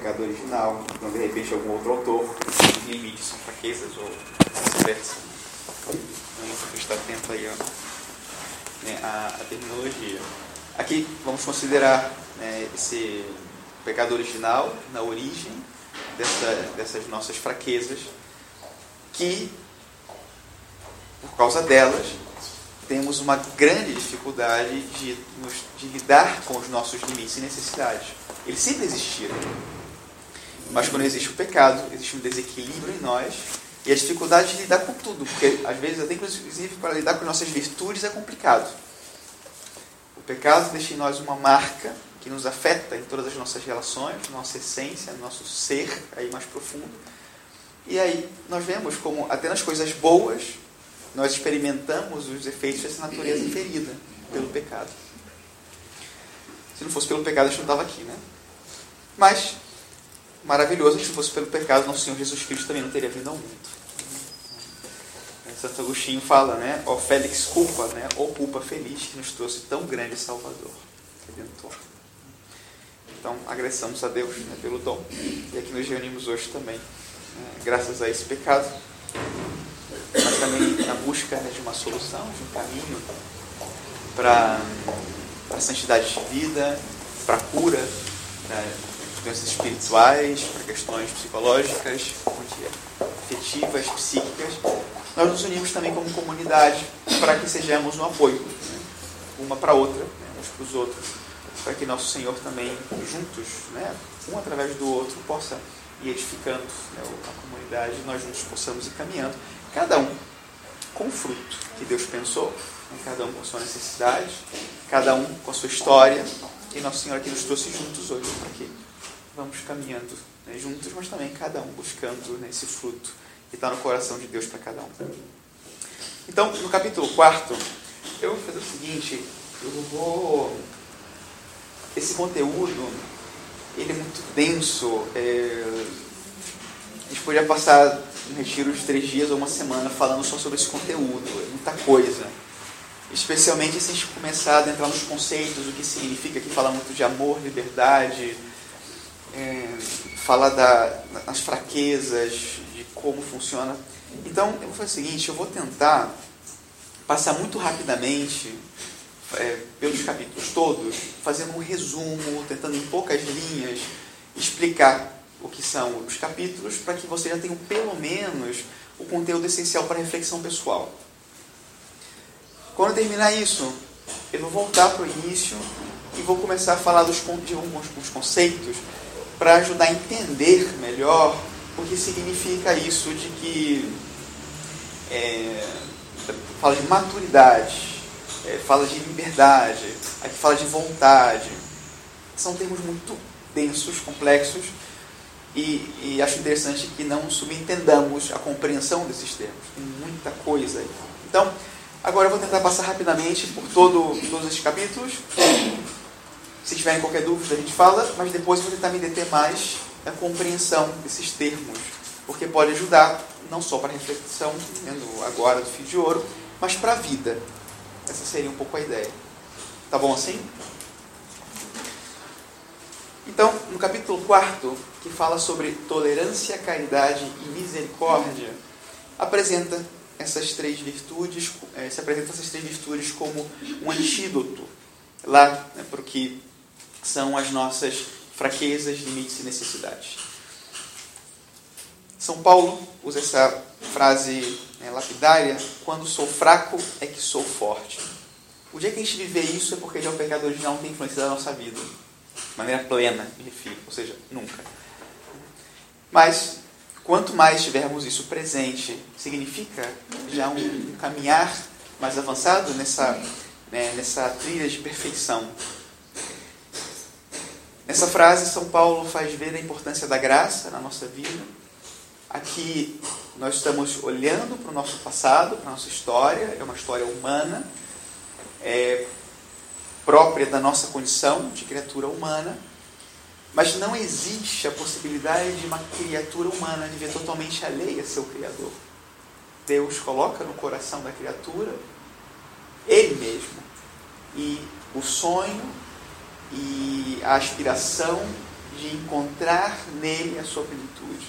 pecado original, não de repente algum outro autor, limites são fraquezas ou vice-versa. Então, está atento aí ó, né, a, terminologia. Aqui vamos considerar né, esse pecado original na origem dessa, dessas nossas fraquezas, que por causa delas temos uma grande dificuldade de, de lidar com os nossos limites e necessidades. Eles sempre existiram. Mas quando existe o pecado, existe um desequilíbrio em nós e a dificuldade de lidar com tudo, porque às vezes até inclusive para lidar com nossas virtudes é complicado. O pecado deixa em nós uma marca que nos afeta em todas as nossas relações, nossa essência, nosso ser aí mais profundo. E aí nós vemos como até nas coisas boas nós experimentamos os efeitos dessa natureza ferida pelo pecado. Se não fosse pelo pecado, a gente não estava aqui, né? Mas, maravilhoso, se fosse pelo pecado, nosso Senhor Jesus Cristo também não teria vindo ao mundo. Santo Agostinho fala, né? Ó Félix culpa, né? Ó culpa feliz que nos trouxe tão grande Salvador, Redentor. Então, agressamos a Deus né, pelo dom. E aqui nos reunimos hoje também, né, graças a esse pecado mas também na busca né, de uma solução, de um caminho para a santidade de vida, para a cura né, doenças espirituais, para questões psicológicas, afetivas, psíquicas. Nós nos unimos também como comunidade para que sejamos um apoio, né, uma para outra, né, uns para os outros, para que nosso Senhor também, juntos, né, um através do outro, possa ir edificando né, a comunidade, nós juntos possamos ir caminhando Cada um com o fruto que Deus pensou, né? cada um com a sua necessidade, cada um com a sua história, e Nosso Senhor aqui nos trouxe juntos hoje que vamos caminhando né, juntos, mas também cada um buscando né, esse fruto que está no coração de Deus para cada um. Então, no capítulo 4, eu vou fazer o seguinte, eu vou. Esse conteúdo, ele é muito denso. É... A gente podia passar um retiro de três dias ou uma semana falando só sobre esse conteúdo, é muita coisa. Especialmente se a gente começar a entrar nos conceitos, o que significa, que fala muito de amor, liberdade, é, fala da, das fraquezas, de como funciona. Então, eu vou fazer o seguinte, eu vou tentar passar muito rapidamente é, pelos capítulos todos, fazendo um resumo, tentando em poucas linhas explicar o que são os capítulos, para que você já tenha pelo menos o conteúdo essencial para reflexão pessoal. Quando terminar isso, eu vou voltar para o início e vou começar a falar dos, de alguns conceitos para ajudar a entender melhor o que significa isso de que é, fala de maturidade, é, fala de liberdade, aqui fala de vontade. São termos muito densos, complexos, e, e, acho interessante que não subentendamos a compreensão desses termos. Tem muita coisa aí. Então, agora eu vou tentar passar rapidamente por todo, todos esses capítulos. Se tiverem qualquer dúvida, a gente fala, mas depois vou tentar me deter mais na compreensão desses termos, porque pode ajudar não só para a reflexão, vendo agora do fio de ouro, mas para a vida. Essa seria um pouco a ideia. Tá bom assim? Então, no capítulo 4, que fala sobre tolerância, caridade e misericórdia, apresenta essas três virtudes, é, se apresenta essas três virtudes como um antídoto lá né, para o que são as nossas fraquezas, limites e necessidades. São Paulo usa essa frase né, lapidária: quando sou fraco é que sou forte. O dia que a gente viver isso é porque já o pecado original não tem influência na nossa vida de maneira plena, me refiro, ou seja, nunca. Mas, quanto mais tivermos isso presente, significa já um, um caminhar mais avançado nessa, né, nessa trilha de perfeição. Nessa frase, São Paulo faz ver a importância da graça na nossa vida. Aqui nós estamos olhando para o nosso passado, para a nossa história, é uma história humana, é, própria da nossa condição de criatura humana, mas não existe a possibilidade de uma criatura humana viver totalmente alheia a seu Criador. Deus coloca no coração da criatura Ele mesmo. E o sonho e a aspiração de encontrar nele a sua plenitude.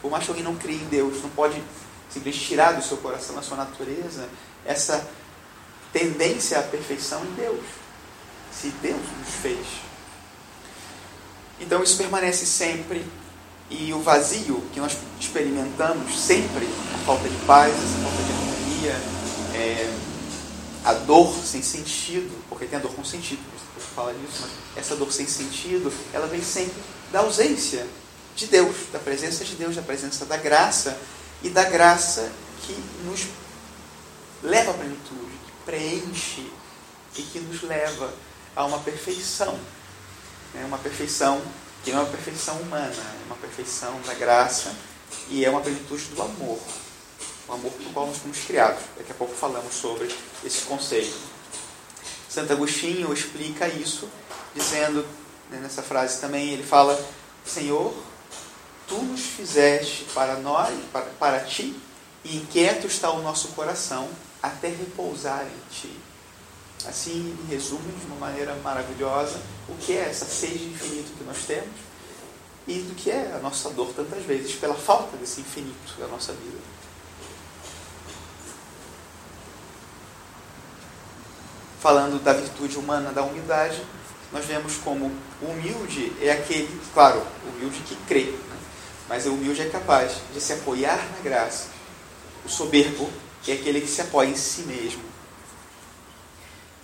Por mais que alguém não crie em Deus, não pode simplesmente tirar do seu coração, da sua natureza, essa tendência à perfeição em Deus. Se Deus nos fez. Então isso permanece sempre. E o vazio que nós experimentamos sempre, a falta de paz, a falta de harmonia, é, a dor sem sentido, porque tem a dor com sentido, fala disso, mas essa dor sem sentido, ela vem sempre da ausência de Deus, da presença de Deus, da presença da graça e da graça que nos leva à plenitude, que preenche e que nos leva a uma perfeição. É uma perfeição que não é uma perfeição humana, é uma perfeição da graça e é uma plenitude do amor. O amor pelo qual nós fomos criados. Daqui a pouco falamos sobre esse conceito. Santo Agostinho explica isso, dizendo, né, nessa frase também, ele fala: Senhor, tu nos fizeste para nós, para, para ti, e inquieto está o nosso coração até repousar em ti. Assim, em resumo, de uma maneira maravilhosa, o que é essa sede de infinito que nós temos e do que é a nossa dor tantas vezes pela falta desse infinito da nossa vida. Falando da virtude humana da humildade, nós vemos como o humilde é aquele, claro, o humilde que crê, né? mas o humilde é capaz de se apoiar na graça. O soberbo é aquele que se apoia em si mesmo.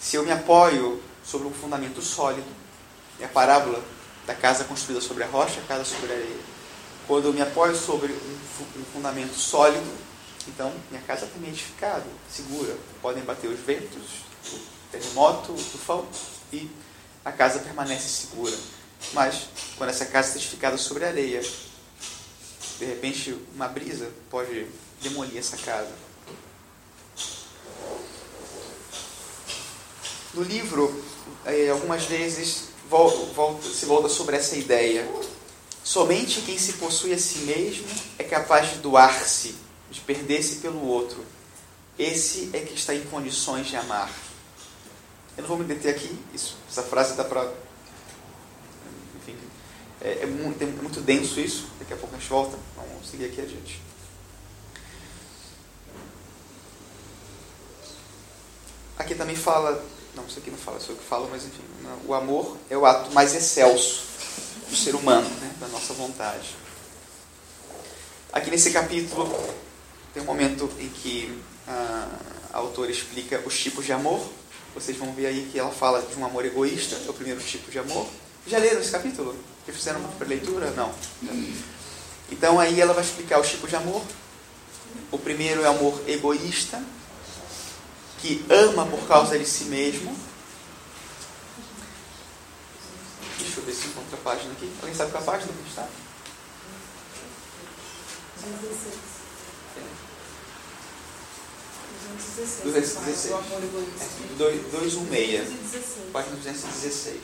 Se eu me apoio sobre um fundamento sólido, é a parábola da casa construída sobre a rocha, a casa sobre a areia. Quando eu me apoio sobre um, fundamento sólido, então minha casa está bem edificada, segura. Podem bater os ventos, terremoto, tufão, e a casa permanece segura. Mas quando essa casa está edificada sobre a areia, de repente uma brisa pode demolir essa casa. No livro, eh, algumas vezes se volta sobre essa ideia. Somente quem se possui a si mesmo é capaz de doar-se, de perder-se pelo outro. Esse é que está em condições de amar. Eu não vou me deter aqui, isso, essa frase dá para. Enfim, é, é, muito, é muito denso isso, daqui a pouco a gente volta. Vamos seguir aqui adiante. Aqui também fala não, isso aqui não fala, sou eu que falo, mas enfim. O amor é o ato mais excelso do ser humano, né, da nossa vontade. Aqui nesse capítulo tem um momento em que a, a autora explica os tipos de amor. Vocês vão ver aí que ela fala de um amor egoísta, é o primeiro tipo de amor. Já leram esse capítulo? Que fizeram uma leitura? Não. Então aí ela vai explicar os tipos de amor. O primeiro é o amor egoísta, que ama por causa de si mesmo. Deixa eu ver se encontra a página aqui. Alguém sabe qual a página que está? 216. 216. Página 216.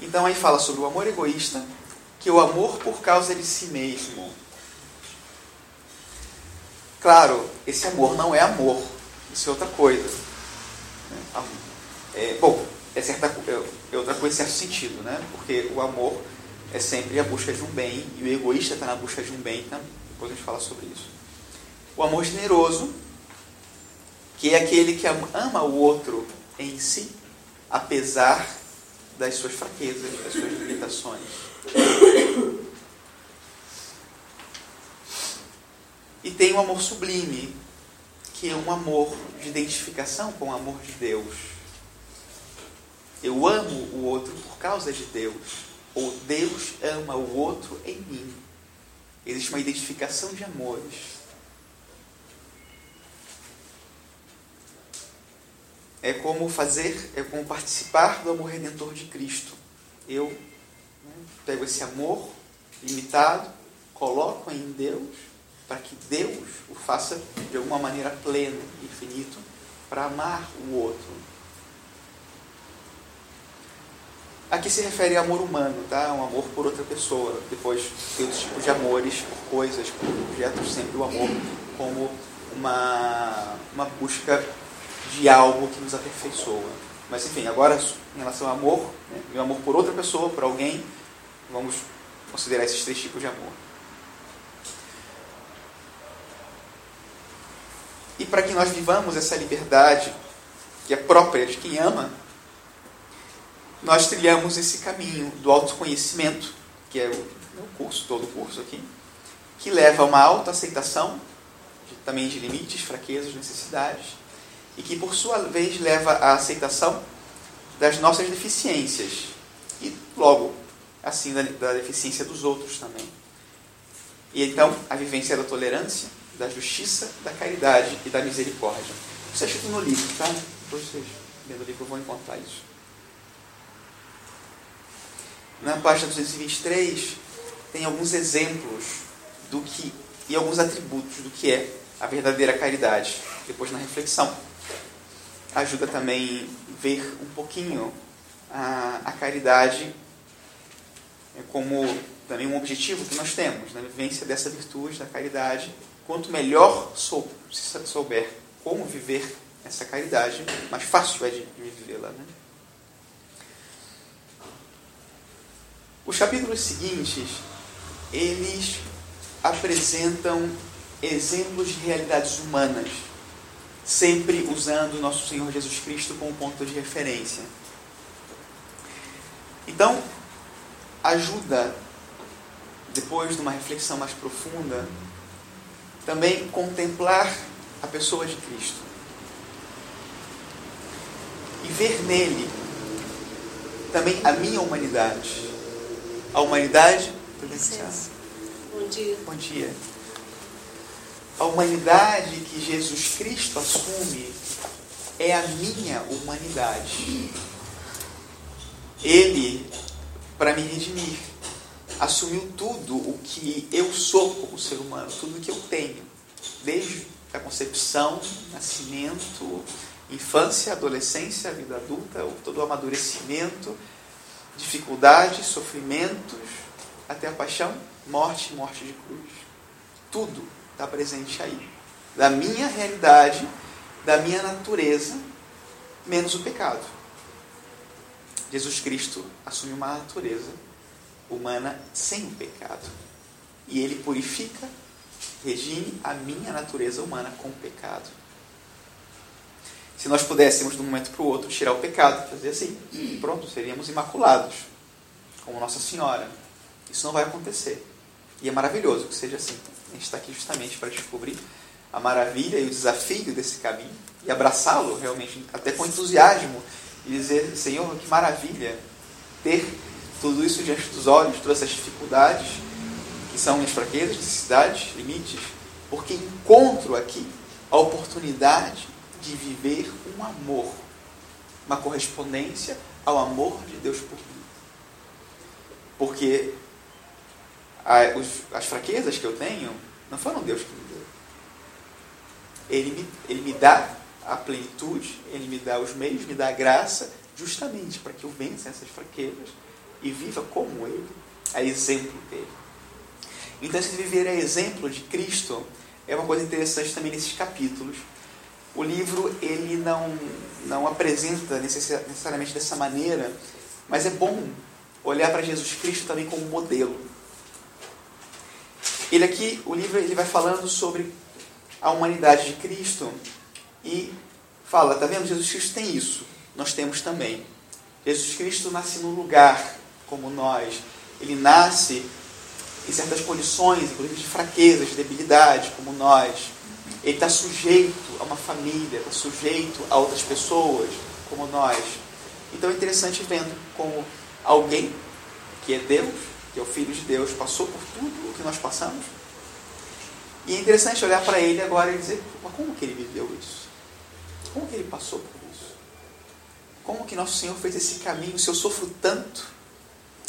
Então aí fala sobre o amor egoísta, que é o amor por causa de si mesmo. Claro, esse amor não é amor, isso é outra coisa. É, bom, é, certa, é, é outra coisa em certo sentido, né? porque o amor é sempre a busca de um bem e o egoísta está na busca de um bem, né? depois a gente fala sobre isso. O amor generoso, que é aquele que ama o outro em si, apesar das suas fraquezas, das suas limitações. E tem o um amor sublime, que é um amor de identificação com o amor de Deus. Eu amo o outro por causa de Deus. Ou Deus ama o outro em mim. Existe uma identificação de amores. É como fazer, é como participar do amor redentor de Cristo. Eu né, pego esse amor limitado, coloco em Deus para que Deus o faça de alguma maneira pleno, infinito, para amar o outro. Aqui se refere a amor humano, tá? Um amor por outra pessoa. Depois tem outros tipos de amores, por coisas, por objetos, sempre o amor como uma, uma busca de algo que nos aperfeiçoa. Mas enfim, agora em relação ao amor, né, meu amor por outra pessoa, por alguém, vamos considerar esses três tipos de amor. E para que nós vivamos essa liberdade que é própria de quem ama, nós trilhamos esse caminho do autoconhecimento, que é o, curso, todo o curso aqui, que leva a uma autoaceitação, também de limites, fraquezas, necessidades, e que por sua vez leva à aceitação das nossas deficiências e logo assim da, da deficiência dos outros também. E então a vivência da tolerância, da justiça, da caridade e da misericórdia. Isso é escrito no livro, tá? Depois vocês, lendo o livro, vão encontrar isso. Na página 223 tem alguns exemplos do que e alguns atributos do que é a verdadeira caridade. Depois na reflexão ajuda também ver um pouquinho a, a caridade como também um objetivo que nós temos na vivência dessa virtude da caridade. Quanto melhor sou, souber como viver essa caridade, mais fácil é de, de vivê-la. Né? Os capítulos seguintes, eles apresentam exemplos de realidades humanas, sempre usando o nosso Senhor Jesus Cristo como ponto de referência. Então, ajuda, depois de uma reflexão mais profunda, também contemplar a pessoa de Cristo e ver nele também a minha humanidade. A humanidade. Bom dia. Bom dia. A humanidade que Jesus Cristo assume é a minha humanidade. Ele, para me redimir, assumiu tudo o que eu sou como ser humano, tudo o que eu tenho, desde a concepção, nascimento, infância, adolescência, vida adulta, todo o amadurecimento, dificuldades, sofrimentos, até a paixão, morte morte de cruz. Tudo está presente aí. Da minha realidade, da minha natureza, menos o pecado. Jesus Cristo assume uma natureza humana sem o pecado. E ele purifica, redime a minha natureza humana com o pecado. Se nós pudéssemos, de um momento para o outro, tirar o pecado, fazer assim, pronto, seríamos imaculados, como Nossa Senhora. Isso não vai acontecer. E é maravilhoso que seja assim. A gente está aqui justamente para descobrir a maravilha e o desafio desse caminho e abraçá-lo realmente, até com entusiasmo, e dizer: Senhor, que maravilha ter tudo isso diante dos olhos, todas essas dificuldades, que são minhas fraquezas, necessidades, limites, porque encontro aqui a oportunidade de viver um amor, uma correspondência ao amor de Deus por mim. Porque as fraquezas que eu tenho não foram Deus que me deu. Ele me, ele me dá a plenitude, ele me dá os meios, me dá a graça, justamente para que eu vença essas fraquezas e viva como ele, a exemplo dele. Então, esse viver a exemplo de Cristo é uma coisa interessante também nesses capítulos, o livro ele não, não apresenta necessariamente dessa maneira, mas é bom olhar para Jesus Cristo também como modelo. Ele aqui, o livro ele vai falando sobre a humanidade de Cristo e fala, tá vendo? Jesus Cristo tem isso, nós temos também. Jesus Cristo nasce no lugar como nós. Ele nasce em certas condições, inclusive de fraquezas, de debilidade, como nós. Ele está sujeito a uma família, está sujeito a outras pessoas, como nós. Então é interessante vendo como alguém que é Deus, que é o Filho de Deus, passou por tudo o que nós passamos. E é interessante olhar para ele agora e dizer, mas como que ele viveu isso? Como que ele passou por isso? Como que nosso Senhor fez esse caminho? Se eu sofro tanto,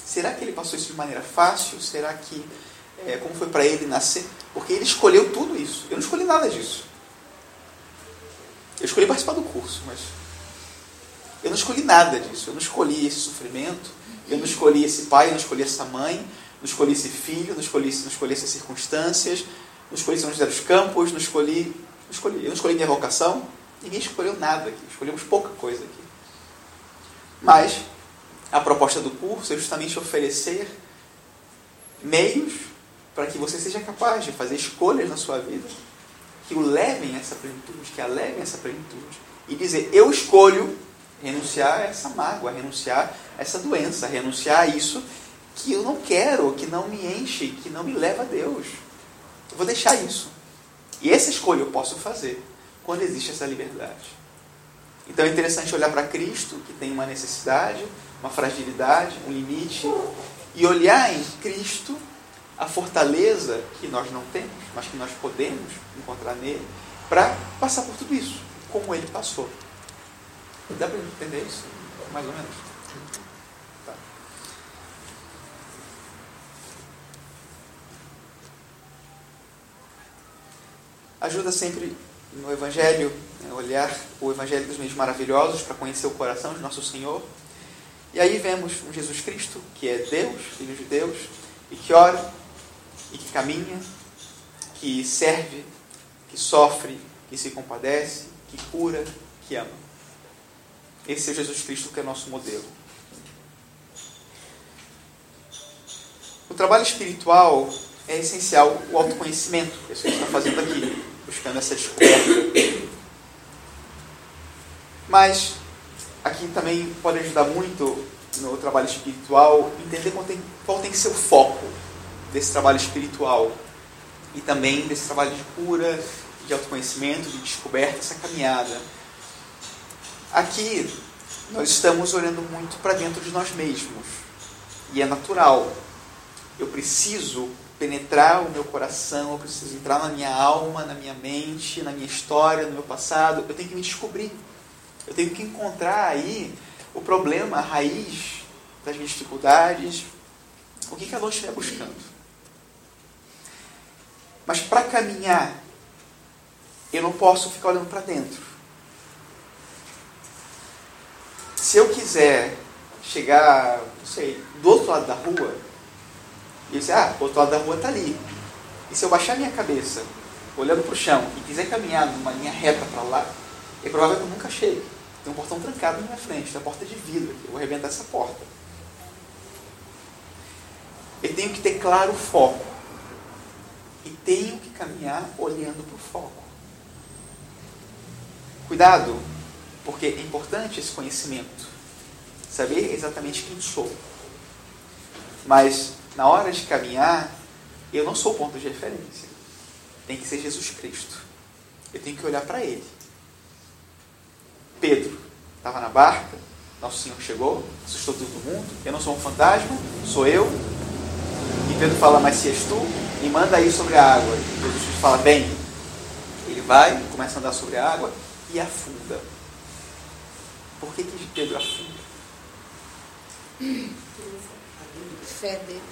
será que ele passou isso de maneira fácil? Será que é, como foi para ele nascer, porque ele escolheu tudo isso. Eu não escolhi nada disso. Eu escolhi participar do curso, mas eu não escolhi nada disso. Eu não escolhi esse sofrimento, eu não escolhi esse pai, eu não escolhi essa mãe, não escolhi esse filho, não escolhi, não escolhi essas circunstâncias, não escolhi São José dos Campos, não escolhi, não escolhi, eu não escolhi minha vocação. Ninguém escolheu nada aqui. Escolhemos pouca coisa aqui. Mas a proposta do curso é justamente oferecer meios para que você seja capaz de fazer escolhas na sua vida que o levem a essa plenitude, que a levem a essa plenitude. E dizer, eu escolho renunciar a essa mágoa, renunciar essa doença, renunciar a isso que eu não quero, que não me enche, que não me leva a Deus. Eu vou deixar isso. E essa escolha eu posso fazer quando existe essa liberdade. Então é interessante olhar para Cristo, que tem uma necessidade, uma fragilidade, um limite, e olhar em Cristo a fortaleza que nós não temos, mas que nós podemos encontrar nele, para passar por tudo isso, como ele passou. Dá para entender isso? Mais ou menos. Tá. Ajuda sempre no Evangelho, né, olhar o Evangelho dos meios maravilhosos para conhecer o coração de nosso Senhor. E aí vemos um Jesus Cristo, que é Deus, Filho de Deus, e que ora, e que caminha, que serve, que sofre, que se compadece, que cura, que ama. Esse é Jesus Cristo que é nosso modelo. O trabalho espiritual é essencial o autoconhecimento, é isso que a gente está fazendo aqui, buscando essa descoberta. Mas aqui também pode ajudar muito no trabalho espiritual entender qual tem, qual tem que ser o foco desse trabalho espiritual e também desse trabalho de cura, de autoconhecimento, de descoberta, essa caminhada. Aqui nós estamos olhando muito para dentro de nós mesmos e é natural. Eu preciso penetrar o meu coração, eu preciso entrar na minha alma, na minha mente, na minha história, no meu passado. Eu tenho que me descobrir. Eu tenho que encontrar aí o problema, a raiz das minhas dificuldades, o que, a luz estiver buscando. Mas para caminhar, eu não posso ficar olhando para dentro. Se eu quiser chegar, não sei, do outro lado da rua, e eu dizer, ah, o outro lado da rua está ali. E se eu baixar minha cabeça, olhando para o chão, e quiser caminhar numa linha reta para lá, é provável que eu nunca chegue. Tem um portão trancado na minha frente, tem uma porta de vidro. Eu vou arrebentar essa porta. Eu tenho que ter claro o foco. E tenho que caminhar olhando para o foco. Cuidado, porque é importante esse conhecimento. Saber exatamente quem sou. Mas, na hora de caminhar, eu não sou o ponto de referência. Tem que ser Jesus Cristo. Eu tenho que olhar para Ele. Pedro estava na barca, nosso Senhor chegou, assustou todo mundo. Eu não sou um fantasma, sou eu. E Pedro fala, mas se és tu, me manda aí sobre a água. E Jesus fala, vem. Ele vai, começa a andar sobre a água e afunda. Por que, que Pedro afunda? Fé dele.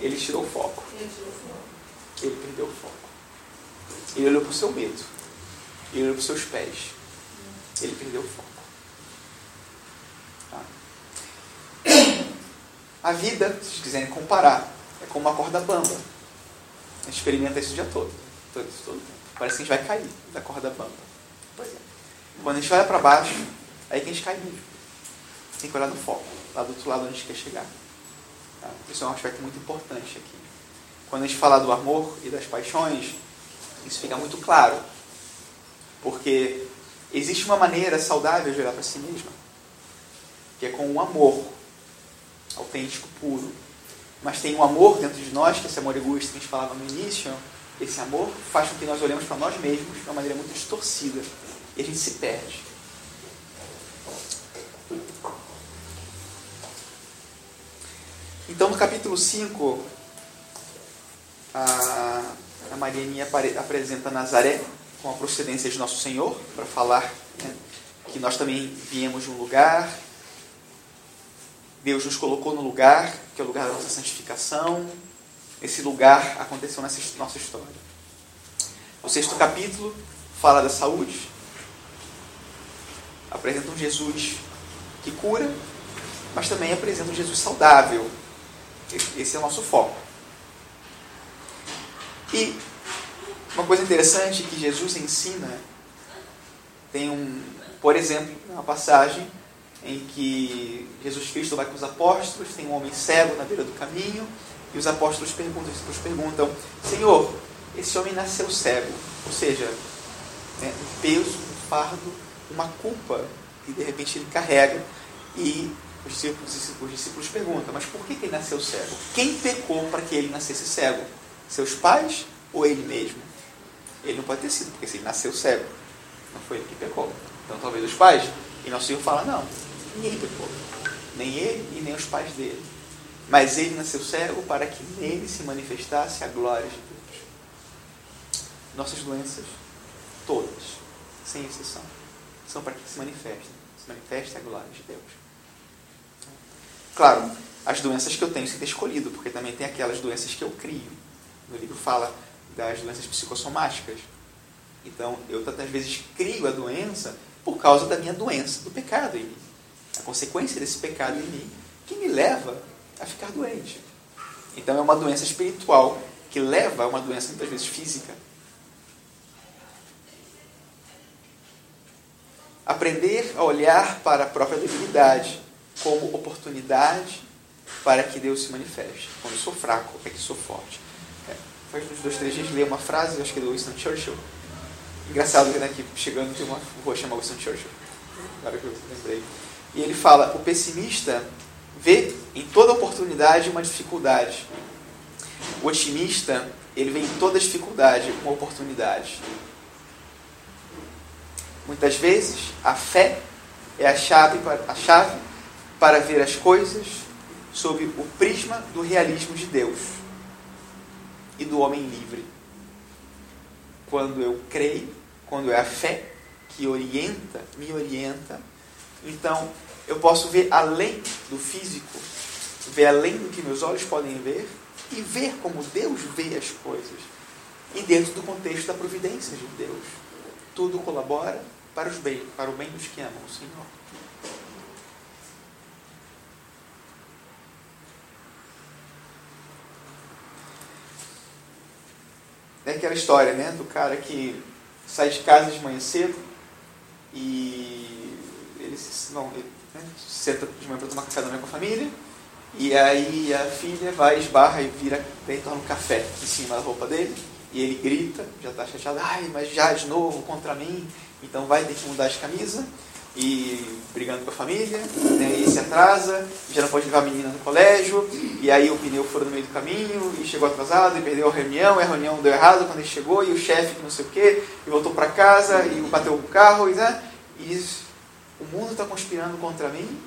Ele tirou o foco. Ele perdeu o foco. Ele olhou para o seu medo. Ele olhou para os seus pés. Ele perdeu o foco. Tá? A vida, se vocês quiserem comparar, é como uma corda bamba. A gente experimenta isso o dia todo. Todo, todo tempo. Parece que a gente vai cair da corda bamba. Pois é. Quando a gente olha para baixo, aí que a gente cai mesmo. Tem que olhar no foco, lá do outro lado onde a gente quer chegar. Tá? Isso é um aspecto muito importante aqui. Quando a gente fala do amor e das paixões, isso fica muito claro. Porque existe uma maneira saudável de olhar para si mesma, que é com o amor autêntico, puro. Mas tem um amor dentro de nós, que é esse amor egoísta que a gente falava no início, esse amor faz com que nós olhemos para nós mesmos de uma maneira muito distorcida. E a gente se perde. Então, no capítulo 5, a, a Marianinha apresenta Nazaré com a procedência de Nosso Senhor, para falar né, que nós também viemos de um lugar, Deus nos colocou no lugar, que é o lugar da nossa santificação. Esse lugar aconteceu nessa nossa história. O sexto capítulo fala da saúde, apresenta um Jesus que cura, mas também apresenta um Jesus saudável. Esse é o nosso foco. E uma coisa interessante que Jesus ensina tem um, por exemplo, uma passagem em que Jesus Cristo vai com os apóstolos, tem um homem cego na beira do caminho, e os apóstolos perguntam, os perguntam, Senhor, esse homem nasceu cego, ou seja, né, um peso, um fardo, uma culpa que de repente ele carrega, e os discípulos, os discípulos perguntam, mas por que ele nasceu cego? Quem pecou para que ele nascesse cego? Seus pais ou ele mesmo? Ele não pode ter sido, porque se ele nasceu cego, não foi ele que pecou. Então talvez os pais. E nosso Senhor fala, não, ninguém pecou. Nem ele e nem os pais dele. Mas ele nasceu cego para que nele se manifestasse a glória de Deus. Nossas doenças, todas, sem exceção, são para que se manifestem. Se manifeste a glória de Deus. Claro, as doenças que eu tenho sido escolhido, porque também tem aquelas doenças que eu crio. No livro fala das doenças psicossomáticas. Então, eu tantas vezes crio a doença por causa da minha doença, do pecado em mim. A consequência desse pecado em mim que me leva a ficar doente. Então, é uma doença espiritual que leva a uma doença muitas vezes física. Aprender a olhar para a própria debilidade como oportunidade para que Deus se manifeste. Quando sou fraco, é que sou forte. É, faz uns dois, três dias ler uma frase, acho que é do Winston Churchill. Engraçado né, que chegando tem uma rua chamada Winston Churchill. Agora que eu lembrei. E ele fala: o pessimista vê em toda oportunidade uma dificuldade. O otimista, ele vê em toda dificuldade uma oportunidade. Muitas vezes, a fé é a chave para, a chave para ver as coisas sob o prisma do realismo de Deus e do homem livre. Quando eu creio, quando é a fé que orienta, me orienta, então eu posso ver além do físico, ver além do que meus olhos podem ver e ver como Deus vê as coisas. E dentro do contexto da providência de Deus. Tudo colabora para, os bem, para o bem dos que amam o Senhor. É aquela história, né? Do cara que sai de casa de manhã cedo e ele não, ele, né, senta de manhã para tomar café da manhã com a família e aí a filha vai, esbarra e vira, vem torna um café em cima da roupa dele e ele grita, já está chateado, ai, mas já de novo contra mim, então vai ter que mudar de camisa e brigando com a família, né, e se atrasa, já não pode levar a menina no colégio, e aí o pneu foi no meio do caminho, e chegou atrasado, e perdeu a reunião, e a reunião deu errado quando ele chegou, e o chefe que não sei o quê, e voltou para casa, e bateu o carro, e, né, e o mundo está conspirando contra mim,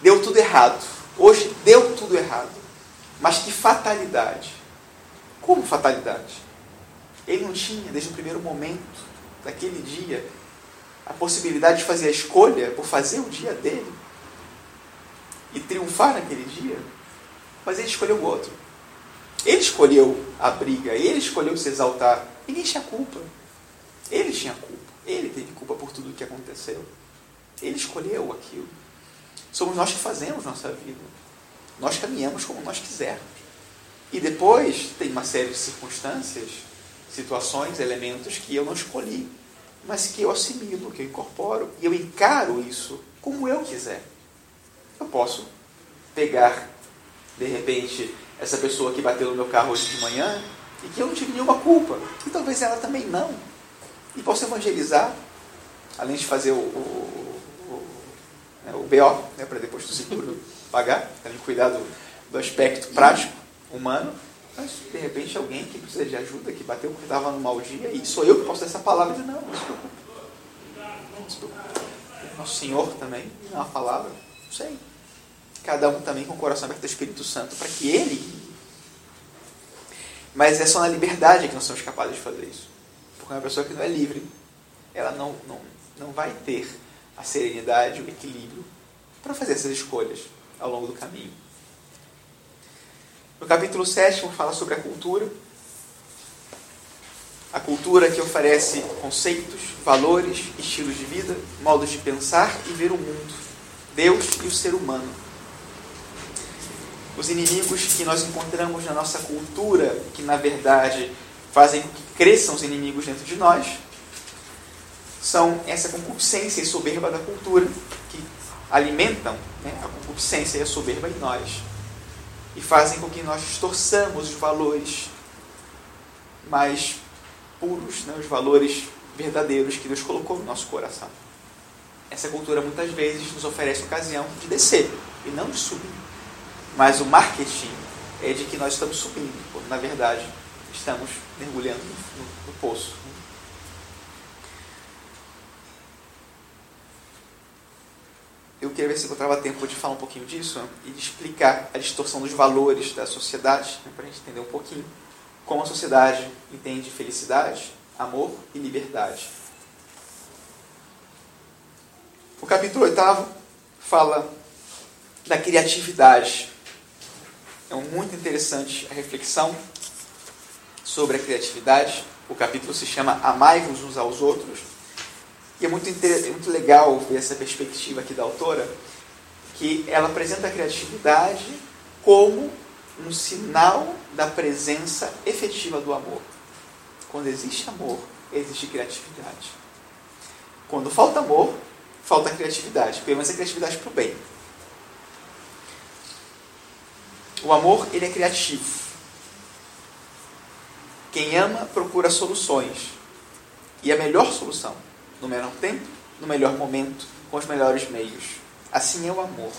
deu tudo errado. Hoje deu tudo errado. Mas que fatalidade. Como fatalidade? Ele não tinha, desde o primeiro momento daquele dia, a possibilidade de fazer a escolha por fazer o dia dele e triunfar naquele dia, mas ele escolheu o outro. Ele escolheu a briga, ele escolheu se exaltar. Ninguém tinha culpa. Ele tinha culpa. Ele teve culpa por tudo o que aconteceu. Ele escolheu aquilo. Somos nós que fazemos nossa vida. Nós caminhamos como nós quisermos. E depois tem uma série de circunstâncias, situações, elementos que eu não escolhi mas que eu assimilo, que eu incorporo e eu encaro isso como eu quiser. Eu posso pegar, de repente, essa pessoa que bateu no meu carro hoje de manhã e que eu não tive nenhuma culpa, e talvez ela também não. E posso evangelizar, além de fazer o, o, o, né, o BO, né, para depois do seguro pagar, além de cuidar do, do aspecto prático, humano, mas, de repente, alguém que precisa de ajuda, que bateu porque estava no mau dia, e sou eu que posso dar essa palavra, e não, não se preocupe. Não se preocupe. Nosso Senhor também, uma palavra, não sei. Cada um também com o coração aberto ao Espírito Santo, para que Ele. Mas é só na liberdade que nós somos capazes de fazer isso. Porque uma pessoa que não é livre, ela não, não, não vai ter a serenidade, o equilíbrio para fazer essas escolhas ao longo do caminho. No capítulo 7 fala sobre a cultura. A cultura que oferece conceitos, valores, estilos de vida, modos de pensar e ver o mundo, Deus e o ser humano. Os inimigos que nós encontramos na nossa cultura, que na verdade fazem com que cresçam os inimigos dentro de nós, são essa concupiscência e soberba da cultura que alimentam né, a concupiscência e a soberba em nós e fazem com que nós distorçamos os valores mais puros, né, os valores verdadeiros que Deus colocou no nosso coração. Essa cultura muitas vezes nos oferece ocasião de descer e não de subir. Mas o marketing é de que nós estamos subindo, quando na verdade estamos mergulhando no, no, no poço. Eu queria ver se encontrava tempo de falar um pouquinho disso e de explicar a distorção dos valores da sociedade, né, para a gente entender um pouquinho como a sociedade entende felicidade, amor e liberdade. O capítulo 8 fala da criatividade. É muito interessante a reflexão sobre a criatividade. O capítulo se chama Amai-vos uns aos outros. E é muito, é muito legal ver essa perspectiva aqui da autora, que ela apresenta a criatividade como um sinal da presença efetiva do amor. Quando existe amor, existe criatividade. Quando falta amor, falta criatividade. Pelo menos a criatividade para o bem. O amor, ele é criativo. Quem ama procura soluções. E a melhor solução, no menor tempo, no melhor momento, com os melhores meios. Assim é o amor.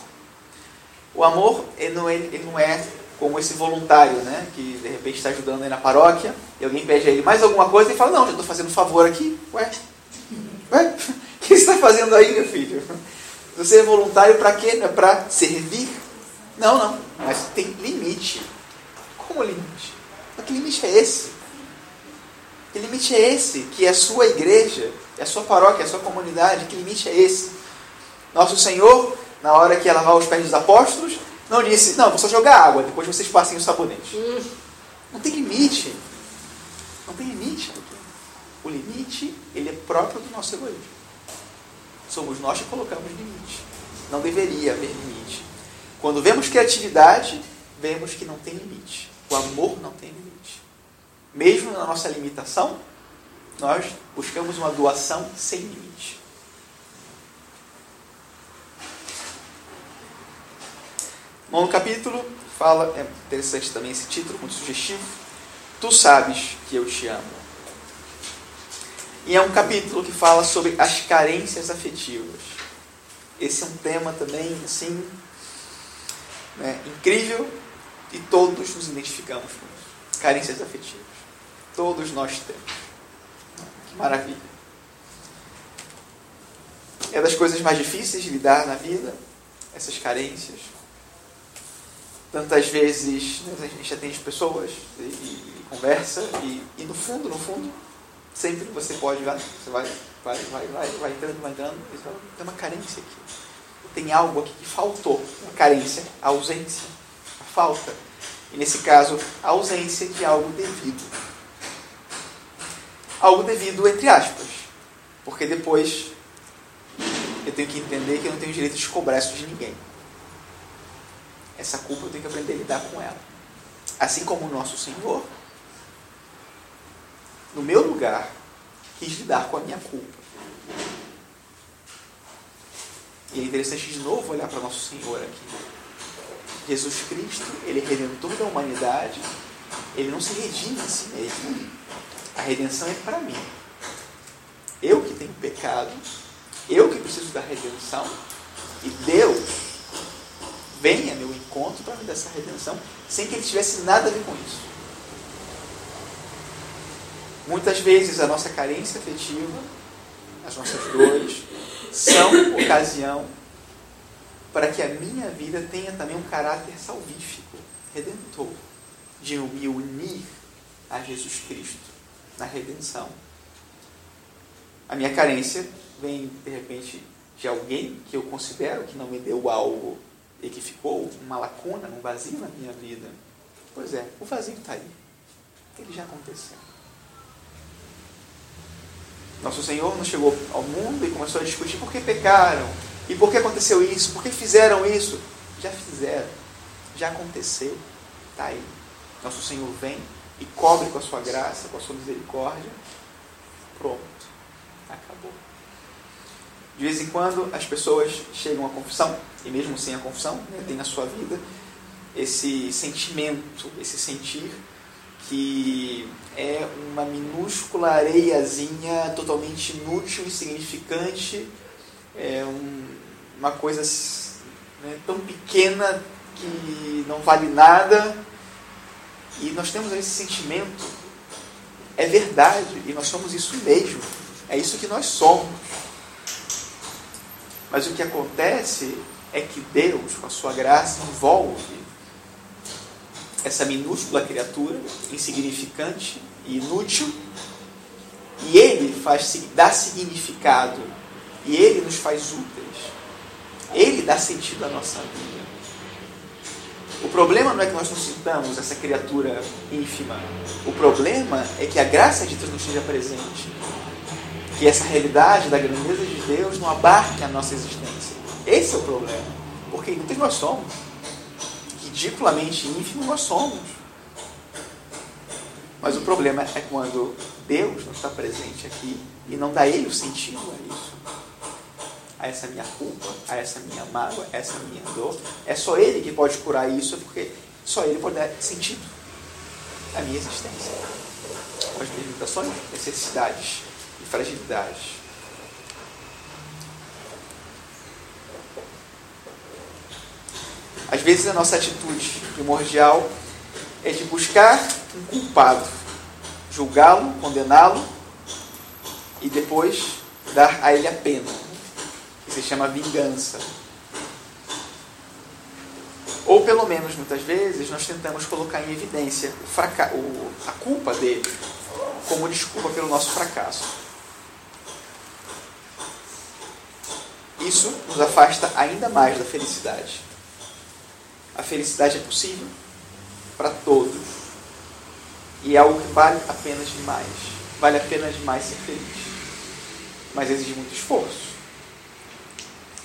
O amor ele não, é, ele não é como esse voluntário, né, que de repente está ajudando aí na paróquia, e alguém pede a ele mais alguma coisa, e fala, não, já estou fazendo um favor aqui. Ué? Ué? O que você está fazendo aí, meu filho? Você é voluntário para quê? Não é para servir? Não, não. Mas tem limite. Como limite? Que limite é esse? Que limite é esse? Que a sua igreja, é a sua paróquia, é a sua comunidade, que limite é esse? Nosso Senhor, na hora que ia lavar os pés dos apóstolos, não disse, não, vou só jogar água, depois vocês passem o sabonete. Hum. Não tem limite. Não tem limite. O limite, ele é próprio do nosso egoísmo. Somos nós que colocamos limite. Não deveria haver limite. Quando vemos criatividade, vemos que não tem limite. O amor não tem limite. Mesmo na nossa limitação, nós buscamos uma doação sem limite. Nono capítulo fala, é interessante também esse título, muito sugestivo. Tu sabes que eu te amo. E é um capítulo que fala sobre as carências afetivas. Esse é um tema também, assim, né, incrível e todos nos identificamos com isso. Carências afetivas. Todos nós temos. Maravilha. É das coisas mais difíceis de lidar na vida, essas carências tantas vezes né, a gente atende pessoas e, e conversa e, e, no fundo, no fundo, sempre você pode, vai, você vai, vai, vai, vai, vai entrando, vai entrando, tem uma carência aqui. Tem algo aqui que faltou, uma carência, a ausência, a falta. E nesse caso, a ausência de algo devido. Algo devido entre aspas. Porque depois eu tenho que entender que eu não tenho direito de cobrar isso de ninguém. Essa culpa eu tenho que aprender a lidar com ela. Assim como o nosso Senhor, no meu lugar, quis lidar com a minha culpa. E é interessante de novo olhar para nosso Senhor aqui. Jesus Cristo, ele é redentor da humanidade, ele não se redime a si mesmo. A redenção é para mim. Eu que tenho pecado, eu que preciso da redenção, e Deus venha meu encontro para me dar essa redenção, sem que ele tivesse nada a ver com isso. Muitas vezes a nossa carência afetiva, as nossas dores, são ocasião para que a minha vida tenha também um caráter salvífico, redentor, de me unir a Jesus Cristo na redenção. A minha carência vem, de repente, de alguém que eu considero que não me deu algo e que ficou uma lacuna, um vazio na minha vida. Pois é, o vazio está aí. Ele já aconteceu. Nosso Senhor não chegou ao mundo e começou a discutir por que pecaram, e por que aconteceu isso, por que fizeram isso. Já fizeram, já aconteceu, está aí. Nosso Senhor vem e cobre com a sua graça, com a sua misericórdia. Pronto, acabou. De vez em quando as pessoas chegam à confissão, e mesmo sem a confissão, né, tem na sua vida esse sentimento, esse sentir que é uma minúscula areiazinha totalmente inútil, insignificante, é um, uma coisa né, tão pequena que não vale nada. E nós temos esse sentimento, é verdade, e nós somos isso mesmo, é isso que nós somos. Mas o que acontece é que Deus, com a sua graça, envolve essa minúscula criatura, insignificante e inútil, e Ele faz, dá significado, e Ele nos faz úteis. Ele dá sentido à nossa vida. O problema não é que nós não sintamos essa criatura ínfima. O problema é que a graça de Deus não esteja presente. Que essa realidade da grandeza de Deus não abarque a nossa existência. Esse é o problema. Porque muitos nós somos ridiculamente ínfimo nós somos. Mas o problema é quando Deus não está presente aqui e não dá Ele o sentido a isso. A essa minha culpa, a essa minha mágoa, a essa minha dor. É só Ele que pode curar isso, porque só Ele pode dar sentido à minha existência. Com as minhas limitações, necessidades e fragilidades. Às vezes a nossa atitude primordial é de buscar um culpado, julgá-lo, condená-lo e depois dar a ele a pena, que se chama vingança. Ou pelo menos muitas vezes nós tentamos colocar em evidência o, a culpa dele como desculpa pelo nosso fracasso. Isso nos afasta ainda mais da felicidade. A felicidade é possível para todos. E é algo que vale a pena demais. Vale a pena demais ser feliz. Mas exige muito esforço.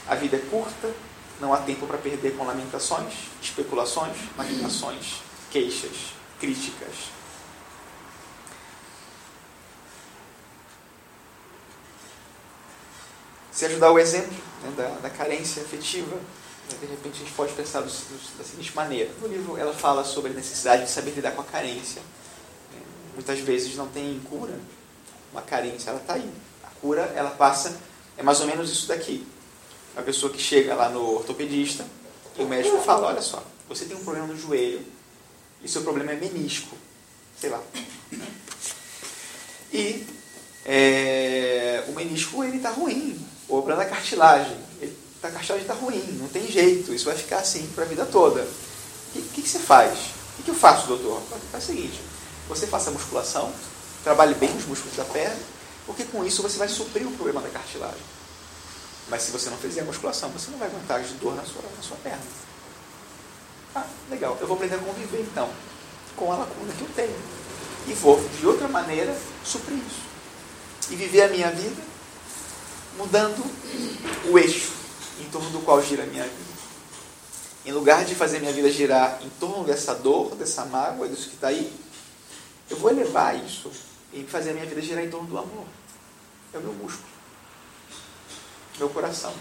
A vida é curta, não há tempo para perder com lamentações, especulações, maquinações, queixas, críticas. Se ajudar o exemplo né, da, da carência afetiva, de repente a gente pode pensar do, do, da seguinte maneira. No livro ela fala sobre a necessidade de saber lidar com a carência. Muitas vezes não tem cura. Uma carência, ela está aí. A cura, ela passa, é mais ou menos isso daqui. A pessoa que chega lá no ortopedista e o médico fala, olha só, você tem um problema no joelho e seu problema é menisco. Sei lá. E é, o menisco ele está ruim. O problema é a cartilagem. A cartilagem está ruim, não tem jeito, isso vai ficar assim para a vida toda. O que, que, que, você faz? O que, que eu faço, doutor? Faz o seguinte, você faça musculação, trabalhe bem os músculos da perna, porque com isso você vai suprir o problema da cartilagem. Mas se você não fizer a musculação, você não vai aguentar de dor na sua, na sua perna. Ah, legal, eu vou aprender a conviver então com a lacuna que eu tenho. E vou, de outra maneira, suprir isso. E viver a minha vida mudando o eixo em torno do qual gira a minha vida. Em lugar de fazer minha vida girar em torno dessa dor, dessa mágoa, disso que está aí, eu vou elevar isso e fazer a minha vida girar em torno do amor. É o meu músculo, meu coração.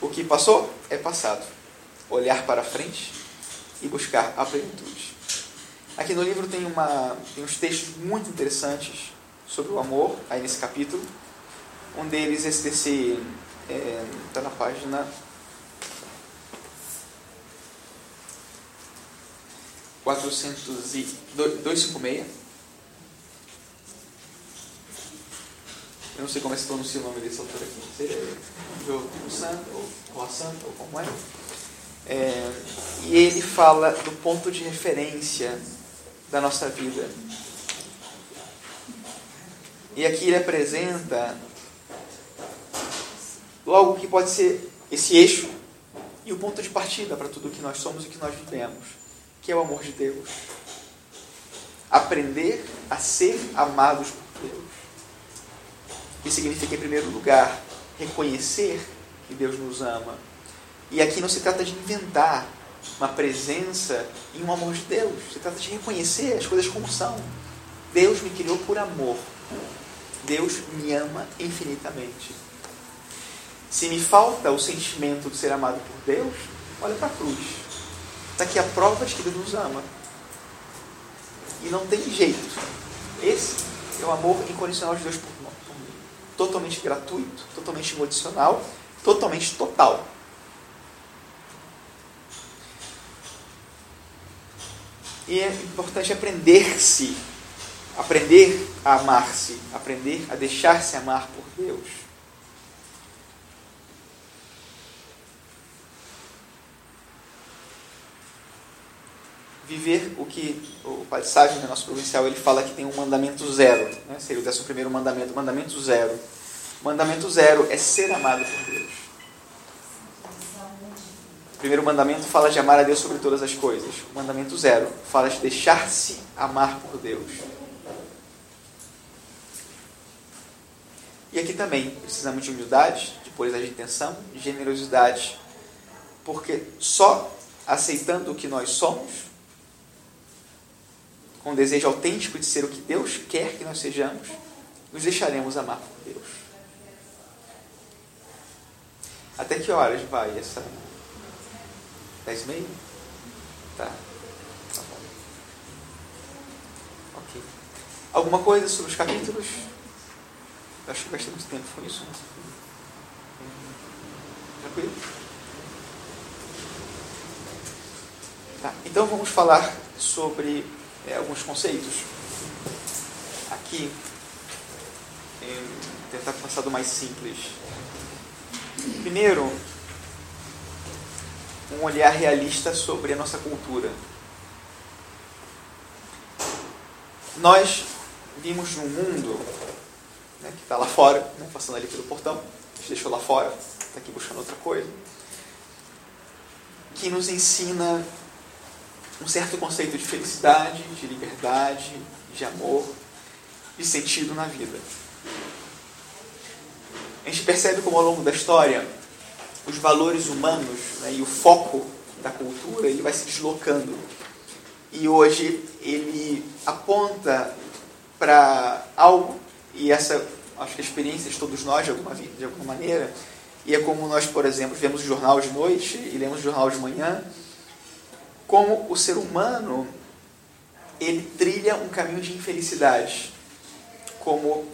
O que passou é passado. Olhar para frente e buscar a plenitude. Aqui no livro tem, uma, tem uns textos muito interessantes sobre o amor, aí nesse capítulo. Um deles, esse desse. Está é, tá na página. 256. Eu não sei como é que se pronuncia o nome desse autor aqui. Seria Joe Santo, ou Roa Santo, ou como é. é. E ele fala do ponto de referência da nossa vida. E aqui ele apresenta logo que pode ser esse eixo e o ponto de partida para tudo o que nós somos e que nós vivemos, que é o amor de Deus. Aprender a ser amados por Deus. Isso significa, em primeiro lugar, reconhecer que Deus nos ama. E aqui não se trata de inventar uma presença em um amor de Deus. Se trata de reconhecer as coisas como são Deus me criou por amor. Deus me ama infinitamente. Se me falta o sentimento de ser amado por Deus, olha para a cruz. Está aqui a prova de que Deus nos ama. E não tem jeito. Esse é o amor incondicional de Deus por. Totalmente gratuito, totalmente incondicional, totalmente total. E é importante aprender-se, aprender a amar-se, aprender a deixar-se amar por Deus. Viver o que o Padre no nosso provincial, ele fala que tem um mandamento zero, né? seria o décimo primeiro mandamento, mandamento zero. Mandamento zero é ser amado por Deus. O primeiro mandamento fala de amar a Deus sobre todas as coisas. O mandamento zero fala de deixar-se amar por Deus. E aqui também precisamos de humildade, de pureza de intenção, de generosidade, porque só aceitando o que nós somos, com o desejo autêntico de ser o que Deus quer que nós sejamos, nos deixaremos amar por Deus. Até que horas vai essa Dez e meia? Tá. Tá bom. Ok. Alguma coisa sobre os capítulos? Eu acho que gastei muito tempo com isso. Né? Tranquilo? Tá. Então vamos falar sobre é, alguns conceitos. Aqui, tentar passar do mais simples. Primeiro, um olhar realista sobre a nossa cultura. Nós vimos num mundo né, que está lá fora, né, passando ali pelo portão, deixou lá fora, está aqui buscando outra coisa, que nos ensina um certo conceito de felicidade, de liberdade, de amor, de sentido na vida. A gente percebe como ao longo da história os valores humanos né, e o foco da cultura ele vai se deslocando. E hoje ele aponta para algo, e essa acho que a experiência de todos nós de alguma, de alguma maneira, e é como nós, por exemplo, vemos o jornal de noite e lemos o jornal de manhã, como o ser humano ele trilha um caminho de infelicidade. Como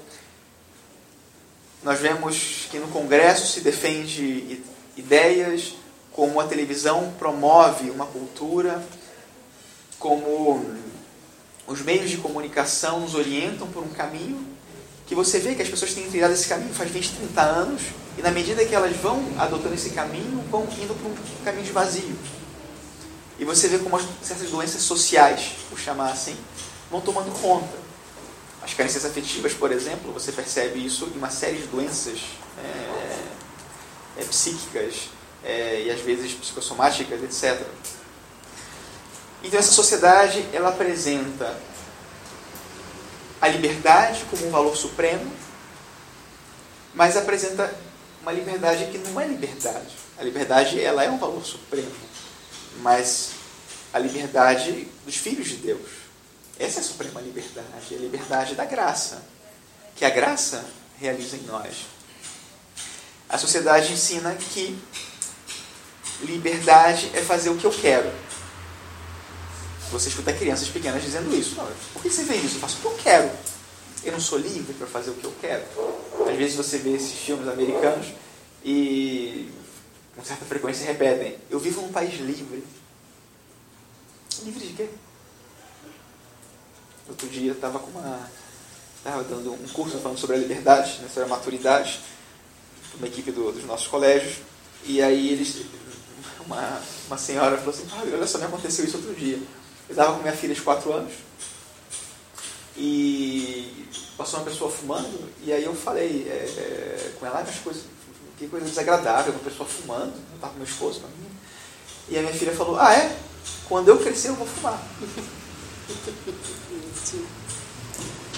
nós vemos que no Congresso se defende ideias, como a televisão promove uma cultura, como os meios de comunicação nos orientam por um caminho, que você vê que as pessoas têm trilhado esse caminho faz 20, 30 anos, e na medida que elas vão adotando esse caminho, vão indo para um caminho de vazio. E você vê como certas doenças sociais, vou chamar assim, vão tomando conta. As carências afetivas, por exemplo, você percebe isso em uma série de doenças é, é, psíquicas é, e às vezes psicossomáticas, etc. Então essa sociedade ela apresenta a liberdade como um valor supremo, mas apresenta uma liberdade que não é liberdade. A liberdade ela é um valor supremo, mas a liberdade dos filhos de Deus. Essa é a suprema liberdade, é a liberdade da graça, que a graça realiza em nós. A sociedade ensina que liberdade é fazer o que eu quero. Você escuta crianças pequenas dizendo isso. Por que você vê isso? Eu faço o que eu quero. Eu não sou livre para fazer o que eu quero. Às vezes você vê esses filmes americanos e com certa frequência repetem: Eu vivo num país livre. Livre de quê? Outro dia estava com uma. Estava dando um curso falando sobre a liberdade, né, sobre a maturidade, uma equipe do, dos nossos colégios. E aí eles uma, uma senhora falou assim, ah, olha só, me aconteceu isso outro dia. Eu estava com minha filha de 4 anos e passou uma pessoa fumando e aí eu falei é, é, com ela, ah, coisas, que coisa desagradável, uma pessoa fumando, eu estava com meu esposo, com a minha. E a minha filha falou, ah é? Quando eu crescer eu vou fumar.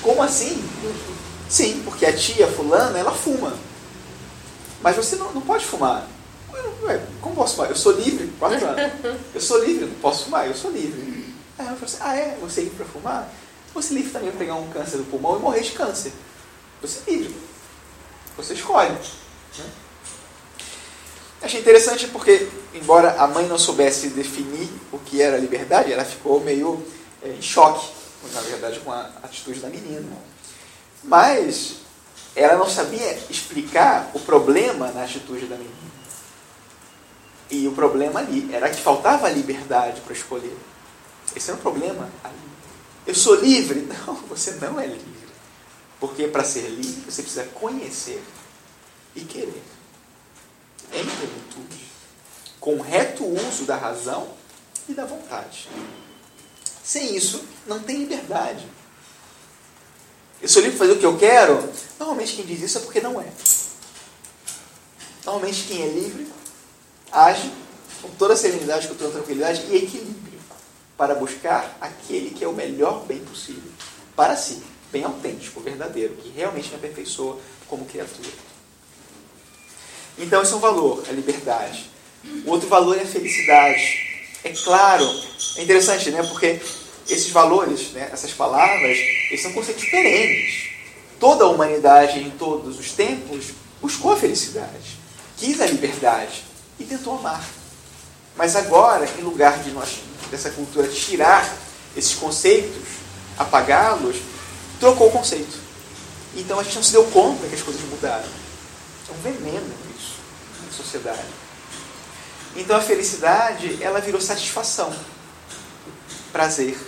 Como assim? Sim, porque a tia fulana, ela fuma. Mas você não, não pode fumar. Ué, como posso fumar? Eu sou livre, quatro anos. Eu sou livre, não posso fumar, eu sou livre. Aí ela falou assim, ah é? Você é livre para fumar? Você livre também para pegar um câncer do pulmão e morrer de câncer. Você é livre. Você escolhe. Né? Achei interessante porque, embora a mãe não soubesse definir o que era liberdade, ela ficou meio é, em choque, na verdade, com a atitude da menina. Mas ela não sabia explicar o problema na atitude da menina. E o problema ali era que faltava liberdade para escolher. Esse era o problema ali. Eu sou livre? Não, você não é livre. Porque para ser livre você precisa conhecer e querer. Em plenitude. Com reto uso da razão e da vontade. Sem isso, não tem liberdade. Eu sou livre para fazer o que eu quero? Normalmente quem diz isso é porque não é. Normalmente quem é livre age com toda serenidade, com toda tranquilidade e equilíbrio para buscar aquele que é o melhor bem possível para si, bem autêntico, verdadeiro, que realmente me aperfeiçoa como criatura. Então esse é um valor, a liberdade. O outro valor é a felicidade. É claro, é interessante, né? Porque esses valores, né, essas palavras, eles são conceitos perenes. Toda a humanidade, em todos os tempos, buscou a felicidade, quis a liberdade e tentou amar. Mas agora, em lugar de nós, dessa cultura, tirar esses conceitos, apagá-los, trocou o conceito. Então a gente não se deu conta que as coisas mudaram. É um veneno sociedade. Então a felicidade, ela virou satisfação, prazer.